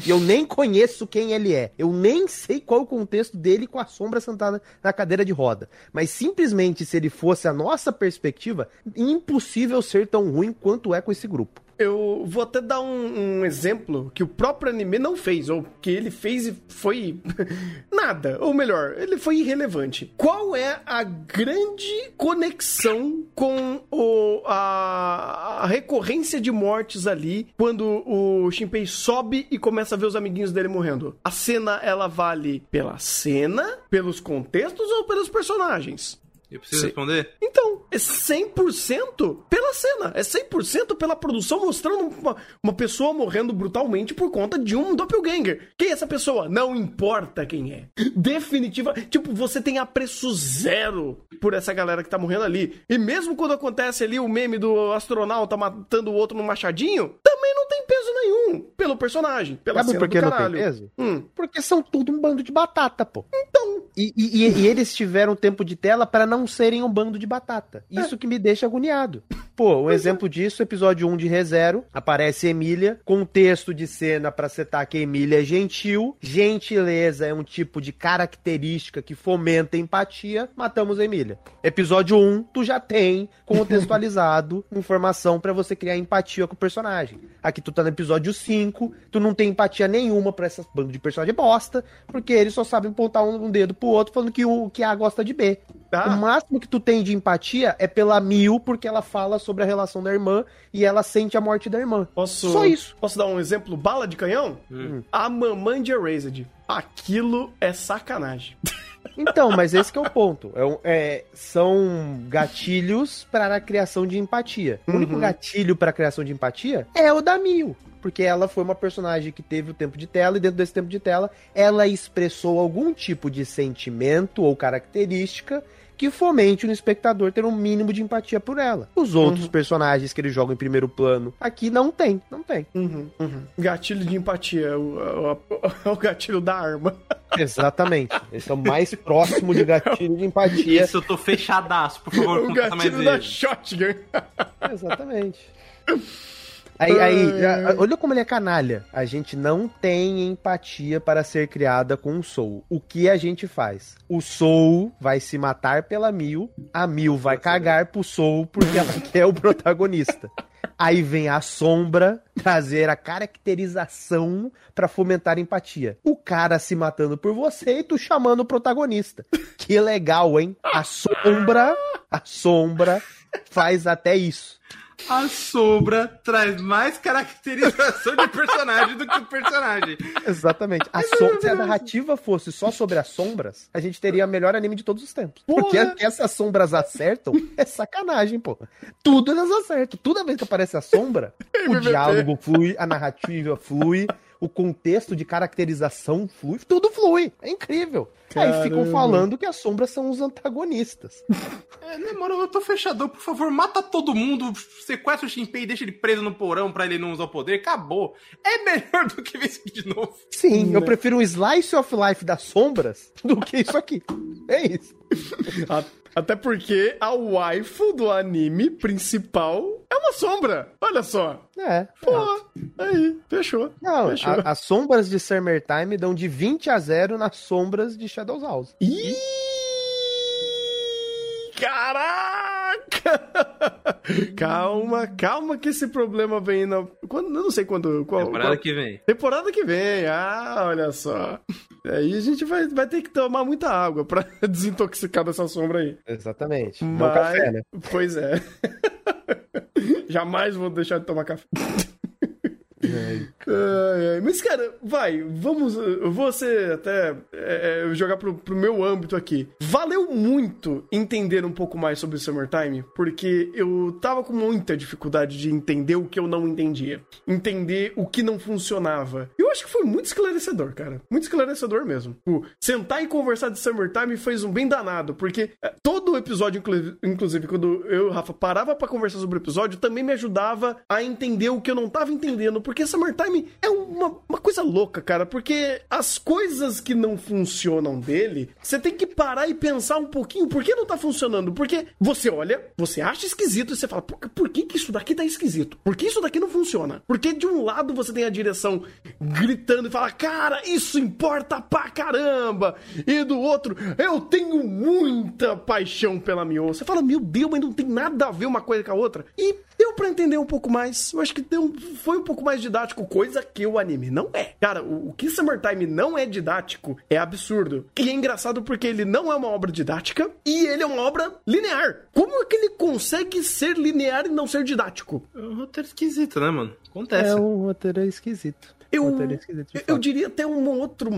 E eu nem conheço quem ele é. Eu nem sei qual o contexto dele com a sombra sentada na cadeira de roda. Mas simplesmente se ele fosse a nossa perspectiva, impossível ser tão ruim quanto é com esse grupo. Eu vou até dar um, um exemplo que o próprio anime não fez, ou que ele fez e foi [LAUGHS] nada. Ou melhor, ele foi irrelevante. Qual é a grande conexão com o, a, a recorrência de mortes ali quando o Shinpei sobe e começa a ver os amiguinhos dele morrendo? A cena, ela vale pela cena, pelos contextos ou pelos personagens? Eu preciso Sim. responder? Então, é 100% pela cena. É 100% pela produção mostrando uma, uma pessoa morrendo brutalmente por conta de um doppelganger. Quem é essa pessoa? Não importa quem é. Definitiva. Tipo, você tem apreço zero por essa galera que tá morrendo ali. E mesmo quando acontece ali o meme do astronauta matando o outro no machadinho, também não tem peso nenhum pelo personagem. Pela Sabe cena por que do não tem caralho. peso? Hum. Porque são tudo um bando de batata, pô. Então. E, e- e- e eles tiveram tempo de tela para não serem um bando de batata. Isso que me deixa agoniado. Pô, um exemplo disso, episódio 1 de ReZero, aparece Emília, contexto de cena pra setar que Emília é gentil, gentileza é um tipo de característica que fomenta empatia, matamos Emília. Episódio 1, tu já tem contextualizado [LAUGHS] informação pra você criar empatia com o personagem. Aqui tu tá no episódio 5, tu não tem empatia nenhuma pra essas bando de personagem bosta, porque eles só sabem apontar um, dedo pro outro falando que o que A gosta de B. Ah. O máximo que tu tem de empatia é pela Mil, porque ela fala sobre a relação da irmã e ela sente a morte da irmã. Posso, Só isso. Posso dar um exemplo? Bala de canhão? A mamãe de Erased. Aquilo é sacanagem. [LAUGHS] Então, mas esse que é o ponto. É é- são gatilhos para a criação de empatia. O único gatilho para a criação de empatia é o da Mil. Porque ela foi uma personagem que teve o tempo de tela, e dentro desse tempo de tela, ela expressou algum tipo de sentimento ou característica que fomente no espectador ter um mínimo de empatia por ela. Os outros personagens que ele joga em primeiro plano, aqui não tem, não tem. Gatilho de empatia, o, o- o- o gatilho da arma. Exatamente. Esse é o mais [LAUGHS] próximo de gatilho de empatia. Isso eu tô fechadaço, por favor, o conta mais gatilho da vezes. shotgun. Exatamente. [LAUGHS] Aí, aí, a- olha como ele é canalha. A gente não tem empatia para ser criada com o Soul. O que a gente faz? O Soul vai se matar pela Mil, a Mil vai cagar pro Soul porque ela [LAUGHS] quer o protagonista. Aí vem a sombra trazer a caracterização pra fomentar empatia. O cara se matando por você e tu chamando o protagonista. Que legal, hein? A sombra, a sombra faz até isso. A sombra traz mais caracterização de personagem do que o personagem. Exatamente. A som- Se a narrativa fosse só sobre as sombras, a gente teria o melhor anime de todos os tempos. Porque Porra! que essas sombras acertam é sacanagem, pô. Tudo elas acertam. Toda vez que aparece a sombra, [LAUGHS] o diálogo flui, a narrativa flui, o contexto de caracterização flui, tudo flui. É incrível. Aí ficam Caramba. falando que as sombras são os antagonistas. [LAUGHS] É, né, mano, eu tô fechador, por favor, mata todo mundo, sequestra o Shinpei e deixa ele preso no porão pra ele não usar o poder, acabou. É melhor do que ver isso aqui de novo. Sim, eu Né? prefiro um slice of life das sombras do que isso aqui. É isso. [LAUGHS] Até porque a waifu do anime principal é uma sombra. Olha só. É. Pô, aí, fechou. Não, fechou. a- as sombras de Summer Time dão de 20 a 0 nas sombras de Shadows House. Ih! Caraca! [LAUGHS] calma, calma que esse problema vem na. Quando, eu não sei quando. Qual, Temporada qual- que vem. Temporada que vem. Ah, olha só. Aí a gente vai, vai ter que tomar muita água pra [LAUGHS] desintoxicar dessa sombra aí. Exatamente. Mas- café, né? Pois é. [LAUGHS] Jamais vou deixar de tomar café. Ai. Mas, cara, vai, vamos. Eu vou ser até. é, é, jogar pro, pro meu âmbito aqui. Valeu muito entender um pouco mais sobre o Summertime, porque eu tava com muita dificuldade de entender o que eu não entendia. Entender o que não funcionava. Eu acho que foi muito esclarecedor, cara. Muito esclarecedor mesmo. O sentar e conversar de Summertime fez um bem danado, porque é, todo episódio, inclu- inclusive, quando eu Rafa parava pra conversar sobre o episódio, também me ajudava a entender o que eu não tava entendendo, porque Summertime é uma, uma coisa louca, cara, porque as coisas que não funcionam dele, você tem que parar e pensar um pouquinho por que não tá funcionando, porque você olha, você acha esquisito e você fala, por, por que que isso daqui tá esquisito? Por que isso daqui não funciona? Porque de um lado você tem a direção gritando e fala, cara, isso importa pra caramba, e do outro, eu tenho muita paixão pela Mio. Você fala, meu Deus, mas não tem nada a ver uma coisa com a outra. E deu pra entender um pouco mais. Eu acho que deu, foi um pouco mais didático, coisa que o anime não é. Cara, o, o que Summertime não é didático é absurdo. E é engraçado porque ele não é uma obra didática e ele é uma obra linear. Como é que ele consegue ser linear e não ser didático? É um roteiro esquisito, né, mano? Acontece. É um roteiro esquisito. Eu- eu diria até um outro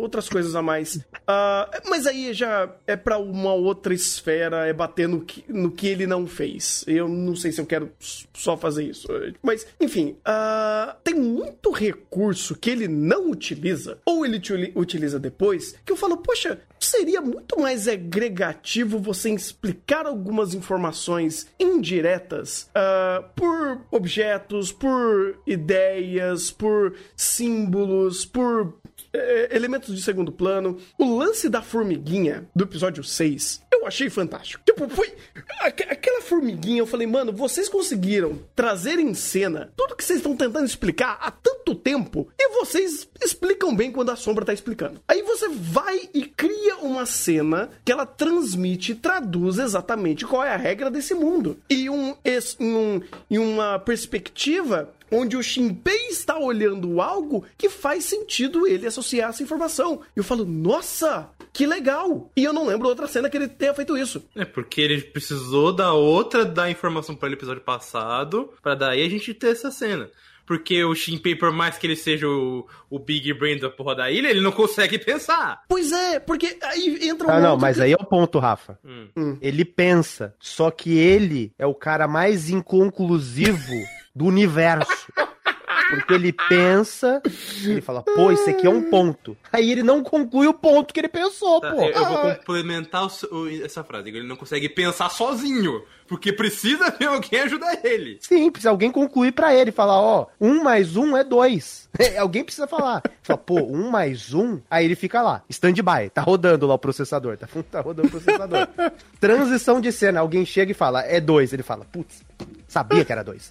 outras coisas a mais. Ah, mas aí já é pra uma outra esfera, é bater no que, no que ele não fez. Eu não sei se eu quero só fazer isso. Mas, enfim, ah, tem muito recurso que ele não utiliza, ou ele utili- utiliza depois, que eu falo, poxa, seria muito mais agregativo você explicar algumas informações indiretas ah, por objetos, por ideias, por símbolos, por eh, elementos de segundo plano. O lance da formiguinha do episódio 6, eu achei fantástico. Tipo, foi. aque- Aquela formiguinha, eu falei, mano, vocês conseguiram trazer em cena tudo que vocês estão tentando explicar há tanto tempo e vocês explicam bem quando a sombra tá explicando. Aí você vai e cria uma cena que ela transmite e traduz exatamente qual é a regra desse mundo. E um, em um, em uma perspectiva onde o Shinpei está olhando algo que faz sentido ele associar essa informação. E eu falo, nossa, que legal! E eu não lembro outra cena que ele tenha feito isso. É porque ele precisou da outra dar informação para o episódio passado, pra daí a gente ter essa cena. Porque o Shinpei, por mais que ele seja o, o Big Brain da porra da ilha, ele não consegue [LAUGHS] pensar. Pois é, porque aí entra um Ah, não, mas que- aí é o ponto, Rafa. Hum. Ele pensa, só que ele é o cara mais inconclusivo [LAUGHS] do universo. Porque ele pensa, ele fala, pô, isso aqui é um ponto. Aí ele não conclui o ponto que ele pensou, Tá, pô. eu, eu vou complementar o o- essa frase. Ele não consegue pensar sozinho. Porque precisa ter alguém ajudar ele. Sim, precisa alguém concluir pra ele, falar, ó, um mais um é dois. [LAUGHS] alguém precisa falar. Fala, pô, um mais um, aí ele fica lá, stand-by, tá rodando lá o processador, tá, [LAUGHS] tá rodando o processador. Transição de cena, alguém chega e fala, é dois. Ele fala, putz, sabia que era dois.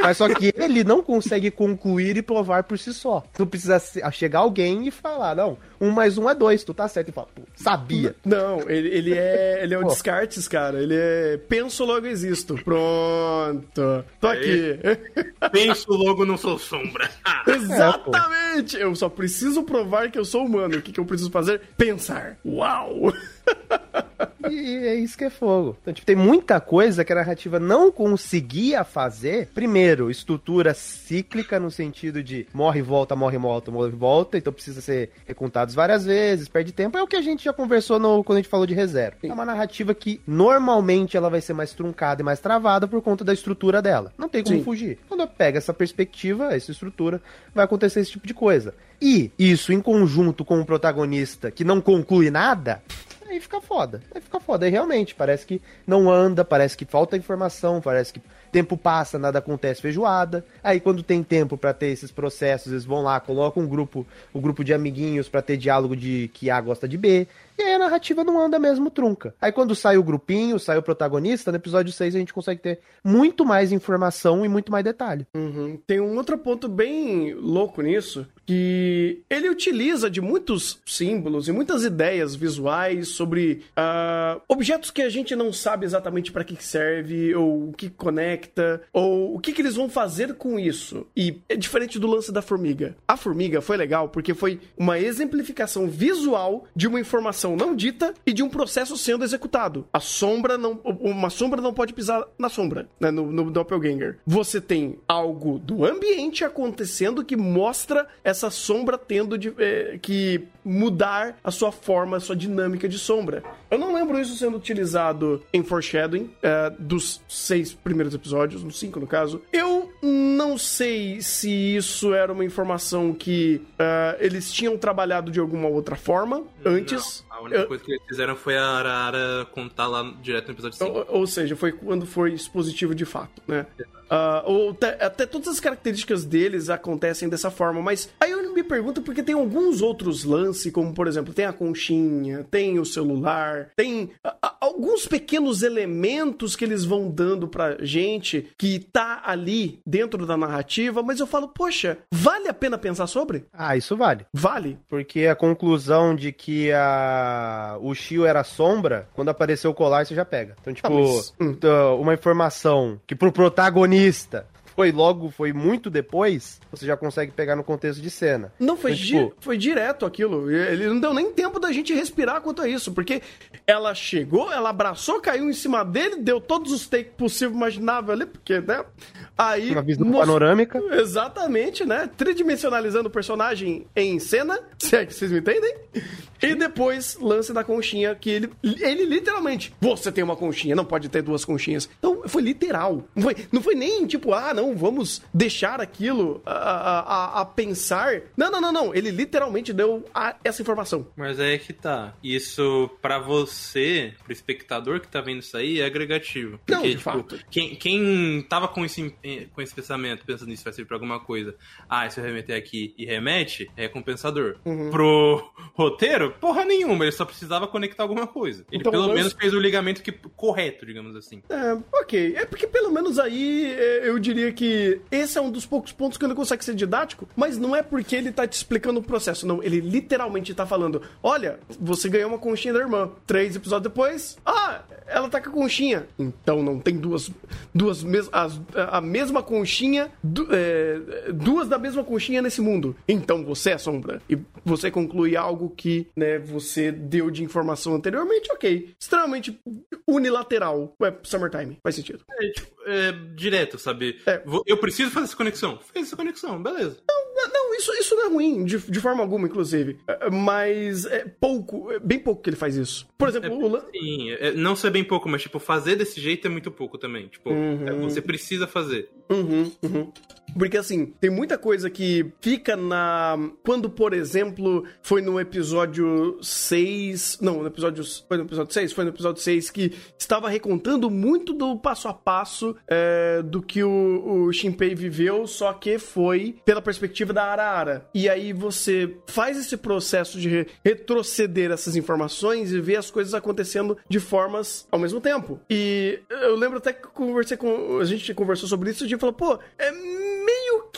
Mas só que ele não consegue concluir e provar por si só. Tu precisa se- chegar alguém e falar, não, um mais um é dois, tu tá certo. E fala, pô, sabia. Não, ele, ele é. Ele é o Pô. Descartes, cara. Ele é. Penso logo existo. Pronto. Tô aqui. Penso logo, não sou sombra. [LAUGHS] Exatamente! Eu só preciso provar que eu sou humano. O que, que eu preciso fazer? Pensar. Uau! E e é isso que é fogo. Então, tipo, tem muita coisa que a narrativa não conseguia fazer. Primeiro, estrutura cíclica no sentido de morre, volta, morre, volta, morre, volta. Então precisa ser recontados várias vezes, perde tempo. É o que a gente já conversou no, quando a gente falou de reserva. É uma narrativa que normalmente ela vai ser mais truncada e mais travada por conta da estrutura dela. Não tem como Sim. fugir. Quando pega essa perspectiva, essa estrutura, vai acontecer esse tipo de coisa. E isso em conjunto com o protagonista que não conclui nada, aí fica foda. Aí fica foda. Aí realmente, parece que não anda, parece que falta informação, parece que tempo passa, nada acontece, feijoada. Aí quando tem tempo para ter esses processos, eles vão lá, colocam um grupo, o um grupo de amiguinhos para ter diálogo de que A gosta de B. E aí a narrativa não anda mesmo trunca. Aí quando sai o grupinho, sai o protagonista, no episódio 6 a gente consegue ter muito mais informação e muito mais detalhe. Uhum. Tem um outro ponto bem louco nisso, que ele utiliza de muitos símbolos e muitas ideias visuais sobre uh, objetos que a gente não sabe exatamente para que serve, ou o que conecta, ou o que, que eles vão fazer com isso. E é diferente do lance da formiga. A formiga foi legal porque foi uma exemplificação visual de uma informação não dita e de um processo sendo executado. A sombra não. Uma sombra não pode pisar na sombra, né? No, no Doppelganger. Você tem algo do ambiente acontecendo que mostra essa sombra tendo de, é, que mudar a sua forma, a sua dinâmica de sombra. Eu não lembro isso sendo utilizado em Foreshadowing, é, dos seis primeiros episódios, nos cinco no caso. Eu não sei se isso era uma informação que uh, eles tinham trabalhado de alguma outra forma antes. A única coisa que eles fizeram foi a Arara contar lá direto no episódio 5. Ou, ou, seja, foi quando foi expositivo de fato, né? Uh, ou até, até todas as características deles acontecem dessa forma, mas aí me pergunto porque tem alguns outros lances, como por exemplo, tem a conchinha, tem o celular, tem alguns pequenos elementos que eles vão dando pra gente que tá ali dentro da narrativa, mas eu falo, poxa, vale a pena pensar sobre? Ah, isso vale. Vale. Porque a conclusão de que a o Shio era sombra, quando apareceu o colar você já pega. Então, tipo, ah, mas... Hum. Uma informação que pro protagonista foi logo, foi muito depois, você já consegue pegar no contexto de cena. Não, foi, então, tipo... di foi direto aquilo. Ele não deu nem tempo da gente respirar quanto a isso, porque ela chegou, ela abraçou, caiu em cima dele, deu todos os takes possíveis imaginável ali, porque, né? Aí. Uma visão most... panorâmica. Exatamente, né? Tridimensionalizando o personagem em cena, [LAUGHS] se é que vocês me entendem. E depois, lance da conchinha, que ele, ele literalmente, você tem uma conchinha, não pode ter duas conchinhas. Então, foi literal. Não foi, não foi nem tipo, ah, não, vamos deixar aquilo a, a, a pensar. Não, não, não, não. Ele literalmente deu a, essa informação. Mas é que tá. Isso, para você, pro espectador que tá vendo isso aí, é agregativo. Porque, não, de tipo, fato. Quem, quem tava com esse, com esse pensamento, pensando nisso vai servir pra alguma coisa, ah, se eu remeter aqui e remete, é recompensador. Uhum. Pro roteiro, porra nenhuma, ele só precisava conectar alguma coisa. Ele então, pelo menos fez o ligamento que, correto, digamos assim. É, ok. É porque pelo menos aí é, eu diria que esse é um dos poucos pontos que ele consegue ser didático, mas não é porque ele tá te explicando o processo, não. Ele literalmente tá falando: olha, você ganhou uma conchinha da irmã. Três episódios depois, ah, ela tá com a conchinha. Então não tem duas, duas mes as, a mesma conchinha, du é, duas da mesma conchinha nesse mundo. Então você é sombra. E você conclui algo que, né, você deu de informação anteriormente, ok. Extremamente unilateral. Ué, Summertime, faz sentido. É, tipo, é, direto, sabe? É. Eu preciso fazer essa conexão. Fez essa conexão, beleza. Não, não isso, isso não é ruim, de, de forma alguma, inclusive. É, mas é pouco, é bem pouco que ele faz isso. Por exemplo, é, o... Sim, é, não ser bem pouco, mas, tipo, fazer desse jeito é muito pouco também. Tipo, uhum. você precisa fazer. Uhum, uhum. Porque assim, tem muita coisa que fica na. Quando, por exemplo, foi no episódio 6. Não, no episódio. Foi no episódio 6? Foi no episódio 6 que estava recontando muito do passo a passo é, do que o, o Shinpei viveu, só que foi pela perspectiva da Arara. E aí você faz esse processo de retroceder essas informações e ver as coisas acontecendo de formas ao mesmo tempo. E eu lembro até que conversei com. A gente conversou sobre isso e a gente falou, pô, é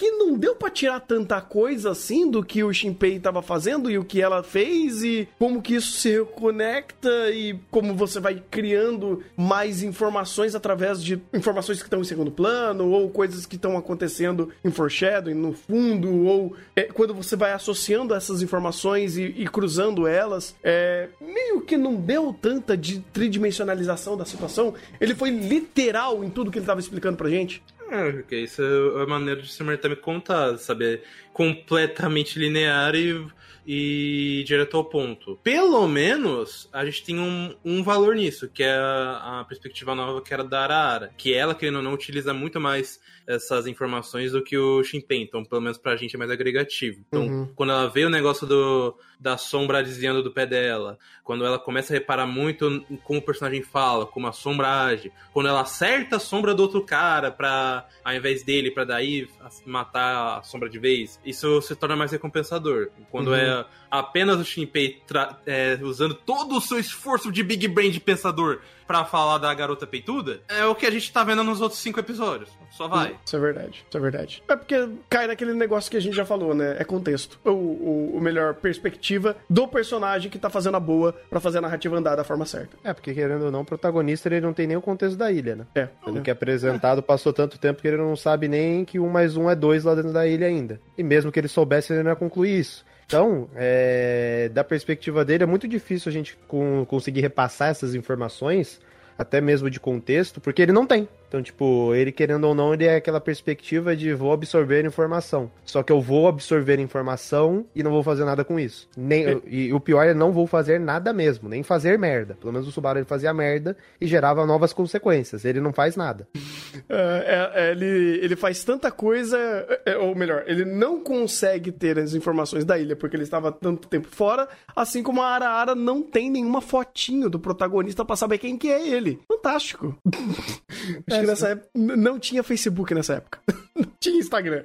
que não deu para tirar tanta coisa assim do que o Shinpei estava fazendo e o que ela fez e como que isso se conecta e como você vai criando mais informações através de informações que estão em segundo plano ou coisas que estão acontecendo em foreshadowing, no fundo, ou é, quando você vai associando essas informações e, e cruzando elas, é, meio que não deu tanta de tridimensionalização da situação. Ele foi literal em tudo que ele estava explicando pra gente. É, porque isso é a maneira de se também contar, saber completamente linear e, e direto ao ponto. Pelo menos a gente tem um, um valor nisso, que é a, a perspectiva nova que era da Arara, que ela, querendo ou não, utiliza muito mais essas informações do que o Shinpen, então pelo menos pra gente é mais agregativo. Então, uhum. quando ela vê o negócio do, da sombra desviando do pé dela, quando ela começa a reparar muito como o personagem fala, como a sombra age, quando ela acerta a sombra do outro cara pra, ao invés dele, pra daí matar a sombra de vez, isso se torna mais recompensador. Quando uhum. é apenas o Shinpei é, usando todo o seu esforço de Big Brain de pensador para falar da garota peituda, é o que a gente tá vendo nos outros cinco episódios. Só vai. Isso é verdade, isso é verdade. É porque cai naquele negócio que a gente já falou, né? É contexto. O, o, o melhor perspectiva do personagem que tá fazendo a boa para fazer a narrativa andar da forma certa. É, porque querendo ou não, o protagonista ele não tem nem o contexto da ilha, né? É. Ele é. que é apresentado passou tanto tempo que ele não sabe nem que um mais um é dois lá dentro da ilha ainda. E mesmo que ele soubesse, ele não ia concluir isso. Então, é, da perspectiva dele, é muito difícil a gente com, conseguir repassar essas informações, até mesmo de contexto, porque ele não tem. Então, tipo, ele querendo ou não, ele é aquela perspectiva de vou absorver informação. Só que eu vou absorver informação e não vou fazer nada com isso. Nem, é. E o pior é não vou fazer nada mesmo, nem fazer merda. Pelo menos o Subaru ele fazia merda e gerava novas consequências. Ele não faz nada. [LAUGHS] É, é, ele, ele faz tanta coisa, é, ou melhor, ele não consegue ter as informações da ilha porque ele estava tanto tempo fora, assim como a Araara não tem nenhuma fotinho do protagonista para saber quem que é ele. Fantástico. [LAUGHS] É, que nessa época não tinha Facebook nessa época. [LAUGHS] Não tinha Instagram.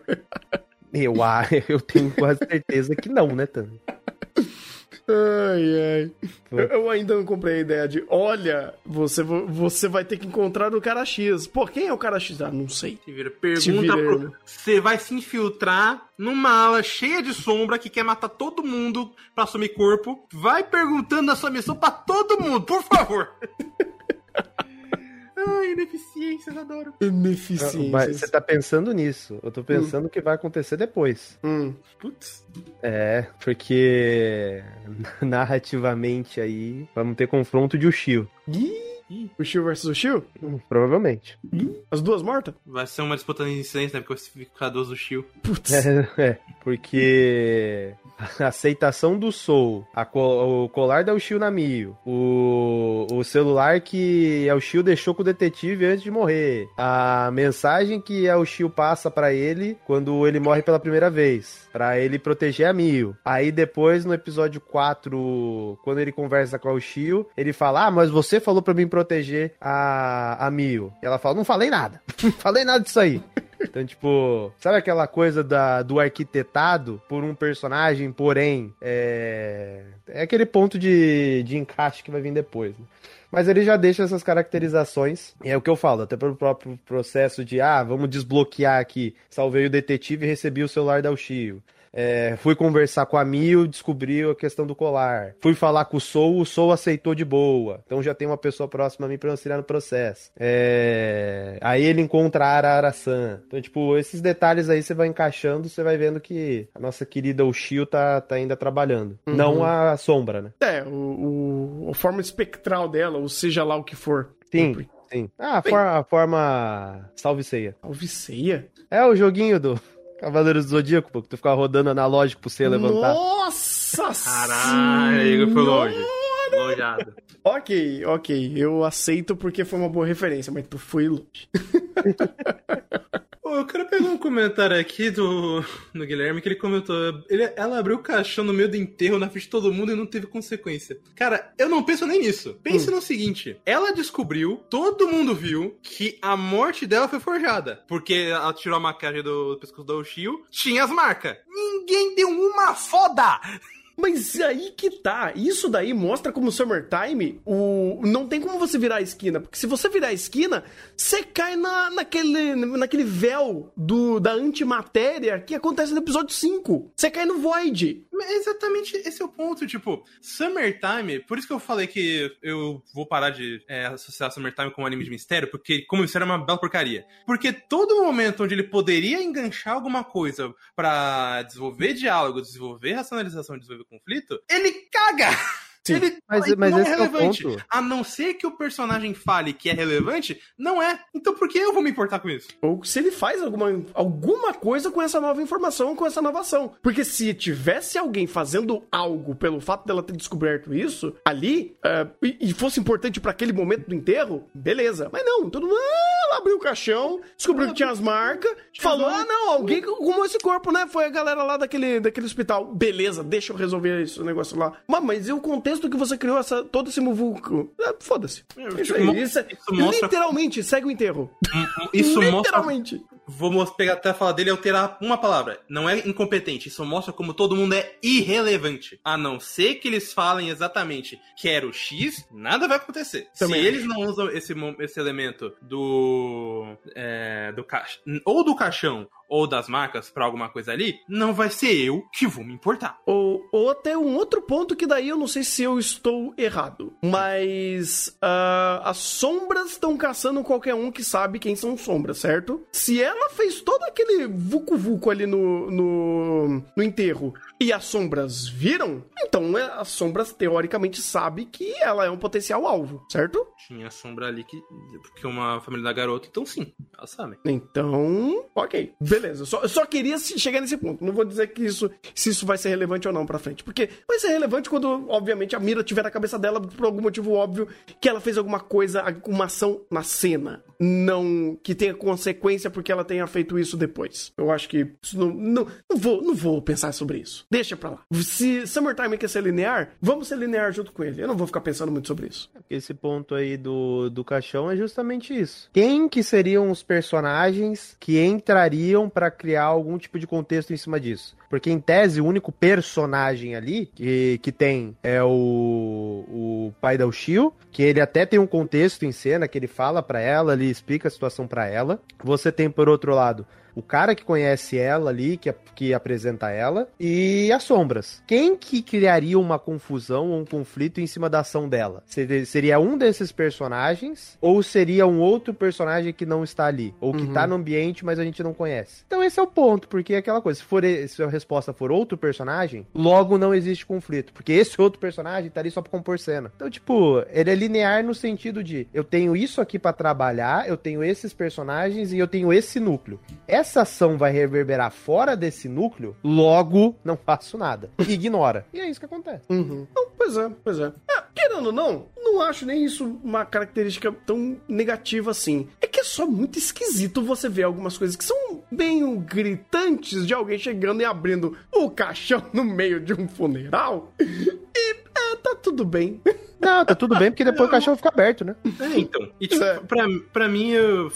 Eu, ah, eu tenho quase certeza que não, né, Tano? Ai, ai. Eu ainda não comprei a ideia de, olha, você, você vai ter que encontrar o cara X. Pô, quem é o cara X? Ah, não sei. vira. Pergunta pro... Você vai se infiltrar numa ala cheia de sombra que quer matar todo mundo pra assumir corpo. Vai perguntando a sua missão pra todo mundo, por favor. [LAUGHS] Ai, ineficiências, adoro. Ineficiências. Mas você tá pensando nisso. Eu tô pensando o hum. que vai acontecer depois. Hum. Putz. É, porque [LAUGHS] narrativamente aí vamos ter confronto de Ushio. Ih! O Shio versus o Shio? Provavelmente. As duas mortas? Vai ser uma disputa de incidência, né? Porque vai ficar duas do Shio. Putz. É, [LAUGHS] é, porque a aceitação do Soul, co o colar da Ushio na Mio, o, o celular que a Ushio deixou com o detetive antes de morrer, a mensagem que a Ushio passa para ele quando ele morre pela primeira vez, para ele proteger a Mio. Aí depois, no episódio 4, quando ele conversa com a Ushio, ele fala, ah, mas você falou para mim proteger a, a Mio. E ela fala, não falei nada. [LAUGHS] falei nada disso aí. Então, tipo, sabe aquela coisa da, do arquitetado por um personagem, porém, é, é aquele ponto de, de encaixe que vai vir depois. Né? Mas ele já deixa essas caracterizações. E é o que eu falo, até pelo próprio processo de, ah, vamos desbloquear aqui. Salvei o detetive e recebi o celular da Ushio. É, fui conversar com a Mil, descobriu a questão do colar. Fui falar com o Sou, o Sou aceitou de boa. Então já tem uma pessoa próxima a mim pra auxiliar no processo. É, aí ele encontra a Arara-san. Então, tipo, esses detalhes aí você vai encaixando, você vai vendo que a nossa querida Ushio tá, tá ainda trabalhando. Uhum. Não a sombra, né? É, o, o, a forma espectral dela, ou seja lá o que for. Sim. Sim. Ah, a, for, a forma. Salve ceia. Salve ceia? É o joguinho do. Cavaleiros do Zodíaco, pô, que tu ficava rodando analógico pro você levantar. Nossa Caralho, foi longe. Lojado. ok, ok. Eu aceito porque foi uma boa referência, mas tu foi longe. [LAUGHS] eu quero pegar um comentário aqui do, do Guilherme que ele comentou. Ele, ela abriu o caixão no meio do enterro na frente de todo mundo e não teve consequência. Cara, eu não penso nem nisso. Pense hum. no seguinte: ela descobriu, todo mundo viu, que a morte dela foi forjada. Porque ela tirou a maquiagem do, do pescoço do Oshio, tinha as marcas. Ninguém deu uma foda! Mas aí que tá. Isso daí mostra como Summertime, o... não tem como você virar a esquina. Porque se você virar a esquina, você cai na, naquele, naquele véu do, da antimatéria que acontece no episódio 5. Você cai no Void. Exatamente esse é o ponto. Tipo, Summertime, por isso que eu falei que eu vou parar de é, associar Summertime com um anime de mistério, porque como mistério é uma bela porcaria. Porque todo momento onde ele poderia enganchar alguma coisa para desenvolver diálogo, desenvolver racionalização, desenvolver conflito, ele caga! Sim, ele mas, ele mas não é esse é o relevante. ponto. A não ser que o personagem fale que é relevante, não é. Então por que eu vou me importar com isso? Ou se ele faz alguma, alguma coisa com essa nova informação, com essa nova ação. Porque se tivesse alguém fazendo algo pelo fato dela ter descoberto isso ali, é, e, e fosse importante pra aquele momento do enterro, beleza. Mas não, todo mundo ah, ela abriu o caixão, descobriu que tinha as marcas, falou: ah, não, alguém arrumou esse corpo, né? Foi a galera lá daquele, daquele hospital. Beleza, deixa eu resolver esse negócio lá. Mas, mas e o contexto que você criou essa, todo esse muvuco? É, Foda-se. É, Isso aí. Isso, é- isso mostra- literalmente, segue o enterro. Isso mostra literalmente. Vou pegar até a fala dele e alterar uma palavra. Não é incompetente, isso mostra como todo mundo é irrelevante. A não ser que eles falem exatamente quero X, nada vai acontecer. Também Se eles não usam esse, esse elemento do. É, do ca... ou do caixão ou das marcas pra alguma coisa ali, não vai ser eu que vou me importar. Ou, ou até um outro ponto que daí eu não sei se eu estou errado. Mas ah, as sombras estão caçando qualquer um que sabe quem são sombras, certo? Se ela fez todo aquele vucu-vucu ali no, no, no enterro e as sombras viram, então é, as sombras teoricamente sabem que ela é um potencial alvo, certo? Tinha sombra ali que. Porque uma família da garota, então sim, elas sabem. Então, ok. Beleza. Eu só, eu só queria chegar nesse ponto. Não vou dizer que isso, se isso vai ser relevante ou não pra frente. Porque vai ser relevante quando, obviamente, a mira tiver na cabeça dela, por algum motivo óbvio, que ela fez alguma coisa, uma ação na cena. Não que tenha consequência porque ela tenha feito isso depois. Eu acho que não, não, não, vou, não vou pensar sobre isso. Deixa pra lá. Se Summertime quer ser linear, vamos ser linear junto com ele. Eu não vou ficar pensando muito sobre isso. Esse ponto aí do, do caixão é justamente isso. Quem que seriam os personagens que entrariam pra criar algum tipo de contexto em cima disso? Porque em tese o único personagem ali que, que tem é o, o pai da Ushio, que ele até tem um contexto em cena que ele fala pra ela, ele explica a situação pra ela. Você tem por outro lado o cara que conhece ela ali, que, que apresenta ela, e as sombras. Quem que criaria uma confusão ou um conflito em cima da ação dela? Seria, seria um desses personagens, ou seria um outro personagem que não está ali? Ou que Uhum. tá no ambiente, mas a gente não conhece? Então esse é o ponto, porque é aquela coisa, se, for, se a resposta for outro personagem, logo não existe conflito, porque esse outro personagem tá ali só pra compor cena. Então, tipo, ele é linear no sentido de, eu tenho isso aqui pra trabalhar, eu tenho esses personagens e eu tenho esse núcleo essa ação vai reverberar fora desse núcleo, logo não faço nada. [LAUGHS] Ignora. E é isso que acontece. Uhum. Não, pois é, pois é. Ah, querendo ou não, não acho nem isso uma característica tão negativa assim. É que é só muito esquisito você ver algumas coisas que são bem gritantes de alguém chegando e abrindo o caixão no meio de um funeral. [LAUGHS] E tá tudo bem. Não, tá tudo bem, porque depois o [LAUGHS] cachorro fica aberto, né? É, então. E, tipo, É. pra, pra mim, eu,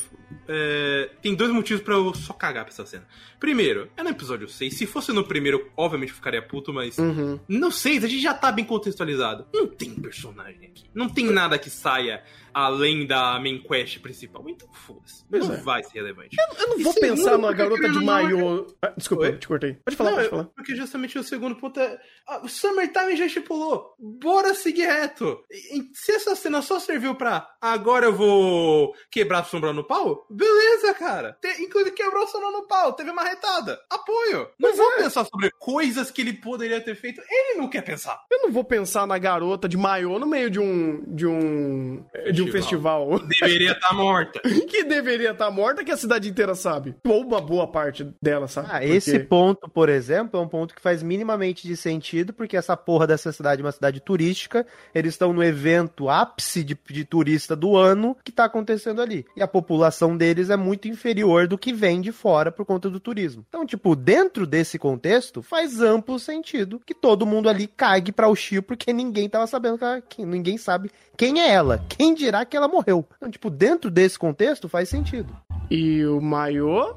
é, tem dois motivos pra eu só cagar pra essa cena. Primeiro, é no episódio 6. Se fosse no primeiro, obviamente eu ficaria puto, mas. Uhum. No 6, a gente já tá bem contextualizado. Não tem personagem aqui. Não tem nada que saia além da main quest principal. Então, foda-se. Não é. vai ser relevante. Eu não E vou segundo, pensar na porque garota de não, maiô. Ah, desculpa, Oi? eu te cortei. Pode falar, Não, pode falar. Porque justamente o segundo ponto é. ah, O Summertime já estipulou. Bora seguir reto. E- Se essa cena só serviu pra agora eu vou quebrar a sombra no pau, beleza, cara. Te, inclusive quebrou a sombra no pau, teve uma retada. Apoio. Não vou é. pensar sobre coisas que ele poderia ter feito. Ele não quer pensar. Eu não vou pensar na garota de maiô no meio de um. de um. de um festival. Deveria estar morta. [LAUGHS] que deveria estar morta, que a cidade inteira sabe. Ou uma boa parte dela, sabe? Ah, Porque- esse ponto, por exemplo, é um ponto que faz minimamente de sentido, porque essa porra dessa cidade é uma cidade turística, eles estão no evento ápice de, de turista do ano que tá acontecendo ali. E a população deles é muito inferior do que vem de fora por conta do turismo. Então, tipo, dentro desse contexto, faz amplo sentido que todo mundo ali cague pra o Shio, porque ninguém tava sabendo que ninguém sabe quem é ela. Quem dirá que ela morreu? Então, tipo, dentro desse contexto, faz sentido. E o maiô.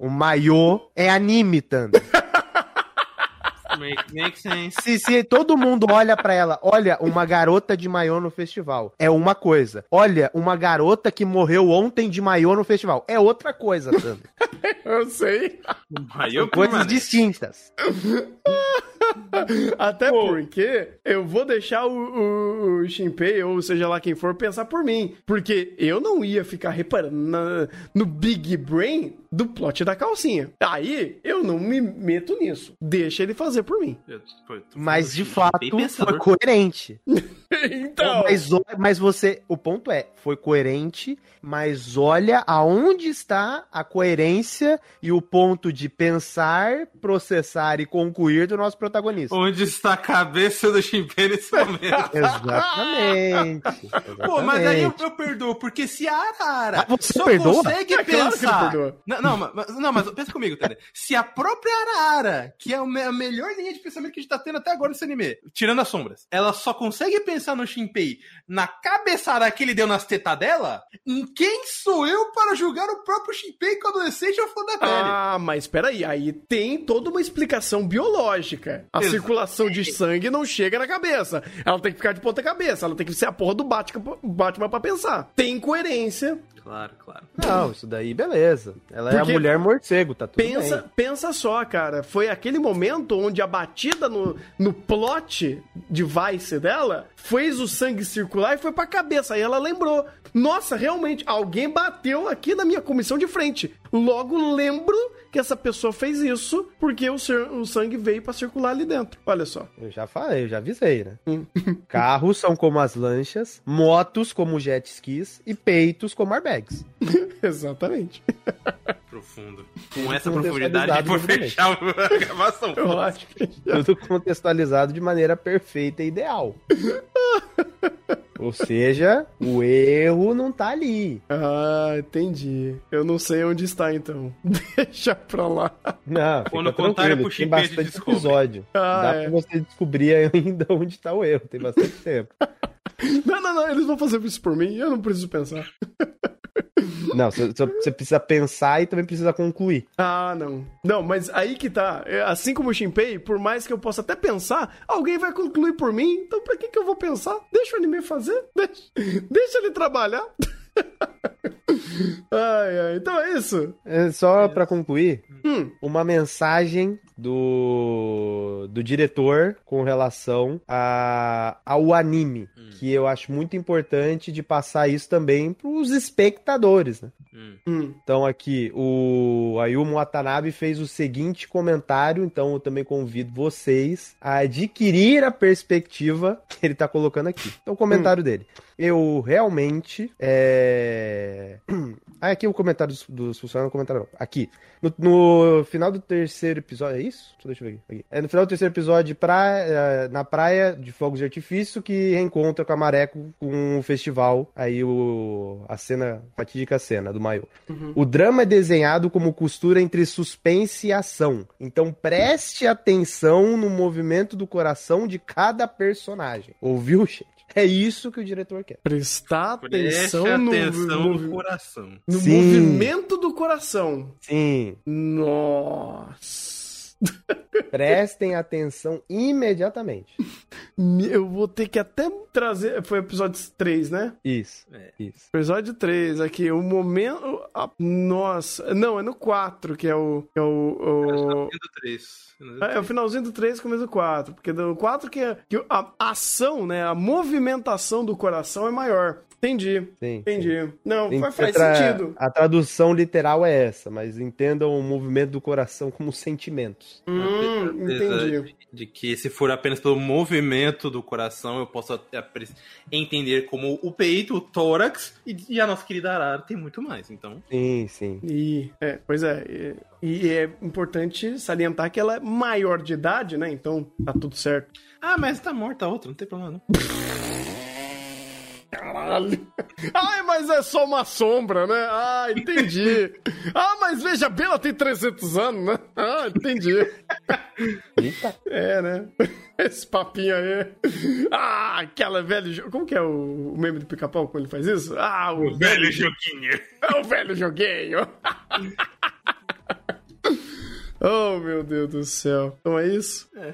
O maiô é anime, Thunder. [LAUGHS] Make, make sense. Se, se todo mundo olha pra ela, olha, uma garota de maiô no festival, é uma coisa. Olha, uma garota que morreu ontem de maiô no festival, é outra coisa, Sandro. [LAUGHS] Eu sei. Eu Coisas distintas. [LAUGHS] [LAUGHS] Até Pô. porque eu vou deixar o, o, o Shinpei, ou seja lá quem for, pensar por mim. Porque eu não ia ficar reparando na- no Big Brain do plot da calcinha. Aí eu não me meto nisso. Deixa ele fazer por mim. Eu- Mas de assim, fato foi coerente. [LAUGHS] então. Mas, mas você. O ponto é, foi coerente, mas olha aonde está a coerência e o ponto de pensar, processar e concluir do nosso protagonista. Onde está a cabeça do Shinpei nesse [LAUGHS] momento? Exatamente. Pô, mas aí eu, exatamente. eu perdoo, porque se a Arara Ah, você só perdoa? consegue É claro pensar. perdoa. não, não, mas, não, mas pensa comigo, Tânia. Se a própria Arara, que é o a melhor linha de pensamento que a gente tá tendo até agora nesse anime, tirando as sombras, ela só consegue pensar no Shinpei na cabeçada que ele deu nas tetas dela, em quem sou eu para julgar o próprio Shinpei com adolescente ou flor da pele? Ah, mas peraí, aí tem toda uma explicação biológica. A Exato. circulação de sangue não chega na cabeça. Ela tem que ficar de ponta cabeça, ela tem que ser a porra do Batman, Batman pra pensar. Tem coerência. Claro, claro. Não, isso daí, beleza. Ela é Porque a mulher morcego, tá tudo Pensa, bem. pensa só, cara. Foi aquele momento onde a batida no, no plot device dela fez o sangue circular e foi pra cabeça. Aí ela lembrou: Nossa, realmente, alguém bateu aqui na minha comissão de frente. Logo lembro que essa pessoa fez isso porque o, ser- o sangue veio pra circular ali dentro. Olha só. Eu já falei, eu já avisei, né? Hum. [LAUGHS] Carros são como as lanchas, motos como jet skis e peitos como airbags. [LAUGHS] Exatamente. Profundo. Com essa profundidade, vou fechar a gravação. Eu acho que. Tudo contextualizado de maneira perfeita e ideal. [LAUGHS] Ou seja, o erro não tá ali. Ah, entendi. Eu não sei onde está então. [LAUGHS] Deixa pra lá. Não, Quando fica contarem tranquilo, pro tem bastante descobre. episódio. Ah, Dá é. pra você descobrir ainda [LAUGHS] onde tá o erro, tem bastante tempo. [LAUGHS] Não, não, não, eles vão fazer isso por mim, eu não preciso pensar. Não, você, precisa pensar e também precisa concluir. Ah, não. Não, mas aí que tá. É, Assim como o Shinpei, por mais que eu possa até pensar, alguém vai concluir por mim. Então pra que que eu vou pensar? Deixa o anime fazer. Deixa, [LAUGHS] deixa ele trabalhar. [LAUGHS] ai, ai. Então é isso. É, Só pra concluir, Hum. uma mensagem do, do diretor com relação a, ao anime, que eu acho muito importante de passar isso também pros espectadores, né? Hum. Hum. Então aqui, o Ayumu Watanabe fez o seguinte comentário, então eu também convido vocês a adquirir a perspectiva que ele tá colocando aqui. Então o comentário dele. Eu realmente é... [CLEARS THROAT] Ah, aqui o comentário dos, dos funcionários, no comentário não. Aqui. No, no final do terceiro episódio, é isso? Deixa eu ver aqui. aqui. É no final do terceiro episódio, praia, eh, na praia de fogos de artifício, que reencontra com a Mareco com o festival. Aí o, a cena, fatídica cena do maiô. O drama é desenhado como costura entre suspense e ação. Então preste atenção no movimento do coração de cada personagem. Ouviu, gente? É isso que o diretor quer. Prestar Preste atenção, no, atenção no movi- coração. no Sim. movimento do coração. Sim, Nossa. [LAUGHS] prestem atenção imediatamente. Eu vou ter que até trazer. Foi episódio 3, né? Isso, É. isso. Episódio 3, aqui, o momento. a- Nossa. Não, é no 4 que é o. Que é o, o- Do 3. É, é o finalzinho do 3 começo do 4. Porque do 4 que, é, que a ação, né? A movimentação do coração é maior. Entendi. Sim, Entendi. Não, Tem faz, faz tra- sentido. A tradução literal é essa, mas entendam o movimento do coração como sentimentos. Hum, entendi. De, de que se for apenas pelo movimento do coração, eu posso entender como o peito, o tórax e, e a nossa querida Arara tem muito mais. Então, Sim, sim. E, é, pois é. E, e é importante salientar que ela é maior de idade, né? Então tá tudo certo. ah, mas tá morta a outra, não tem problema não. [LAUGHS] Caralho. Ai, mas é só uma sombra, né? Ah, entendi. [LAUGHS] Ah, mas veja bem, ela tem 300 anos, né? Ah, entendi. Eita. É, né? Esse papinho aí. Ah, aquela velha. Como que é o o meme do pica-pau quando ele faz isso? Ah, o, Velho joguinho. é o velho joguinho. [LAUGHS] Oh, meu Deus do céu. Então é isso? É.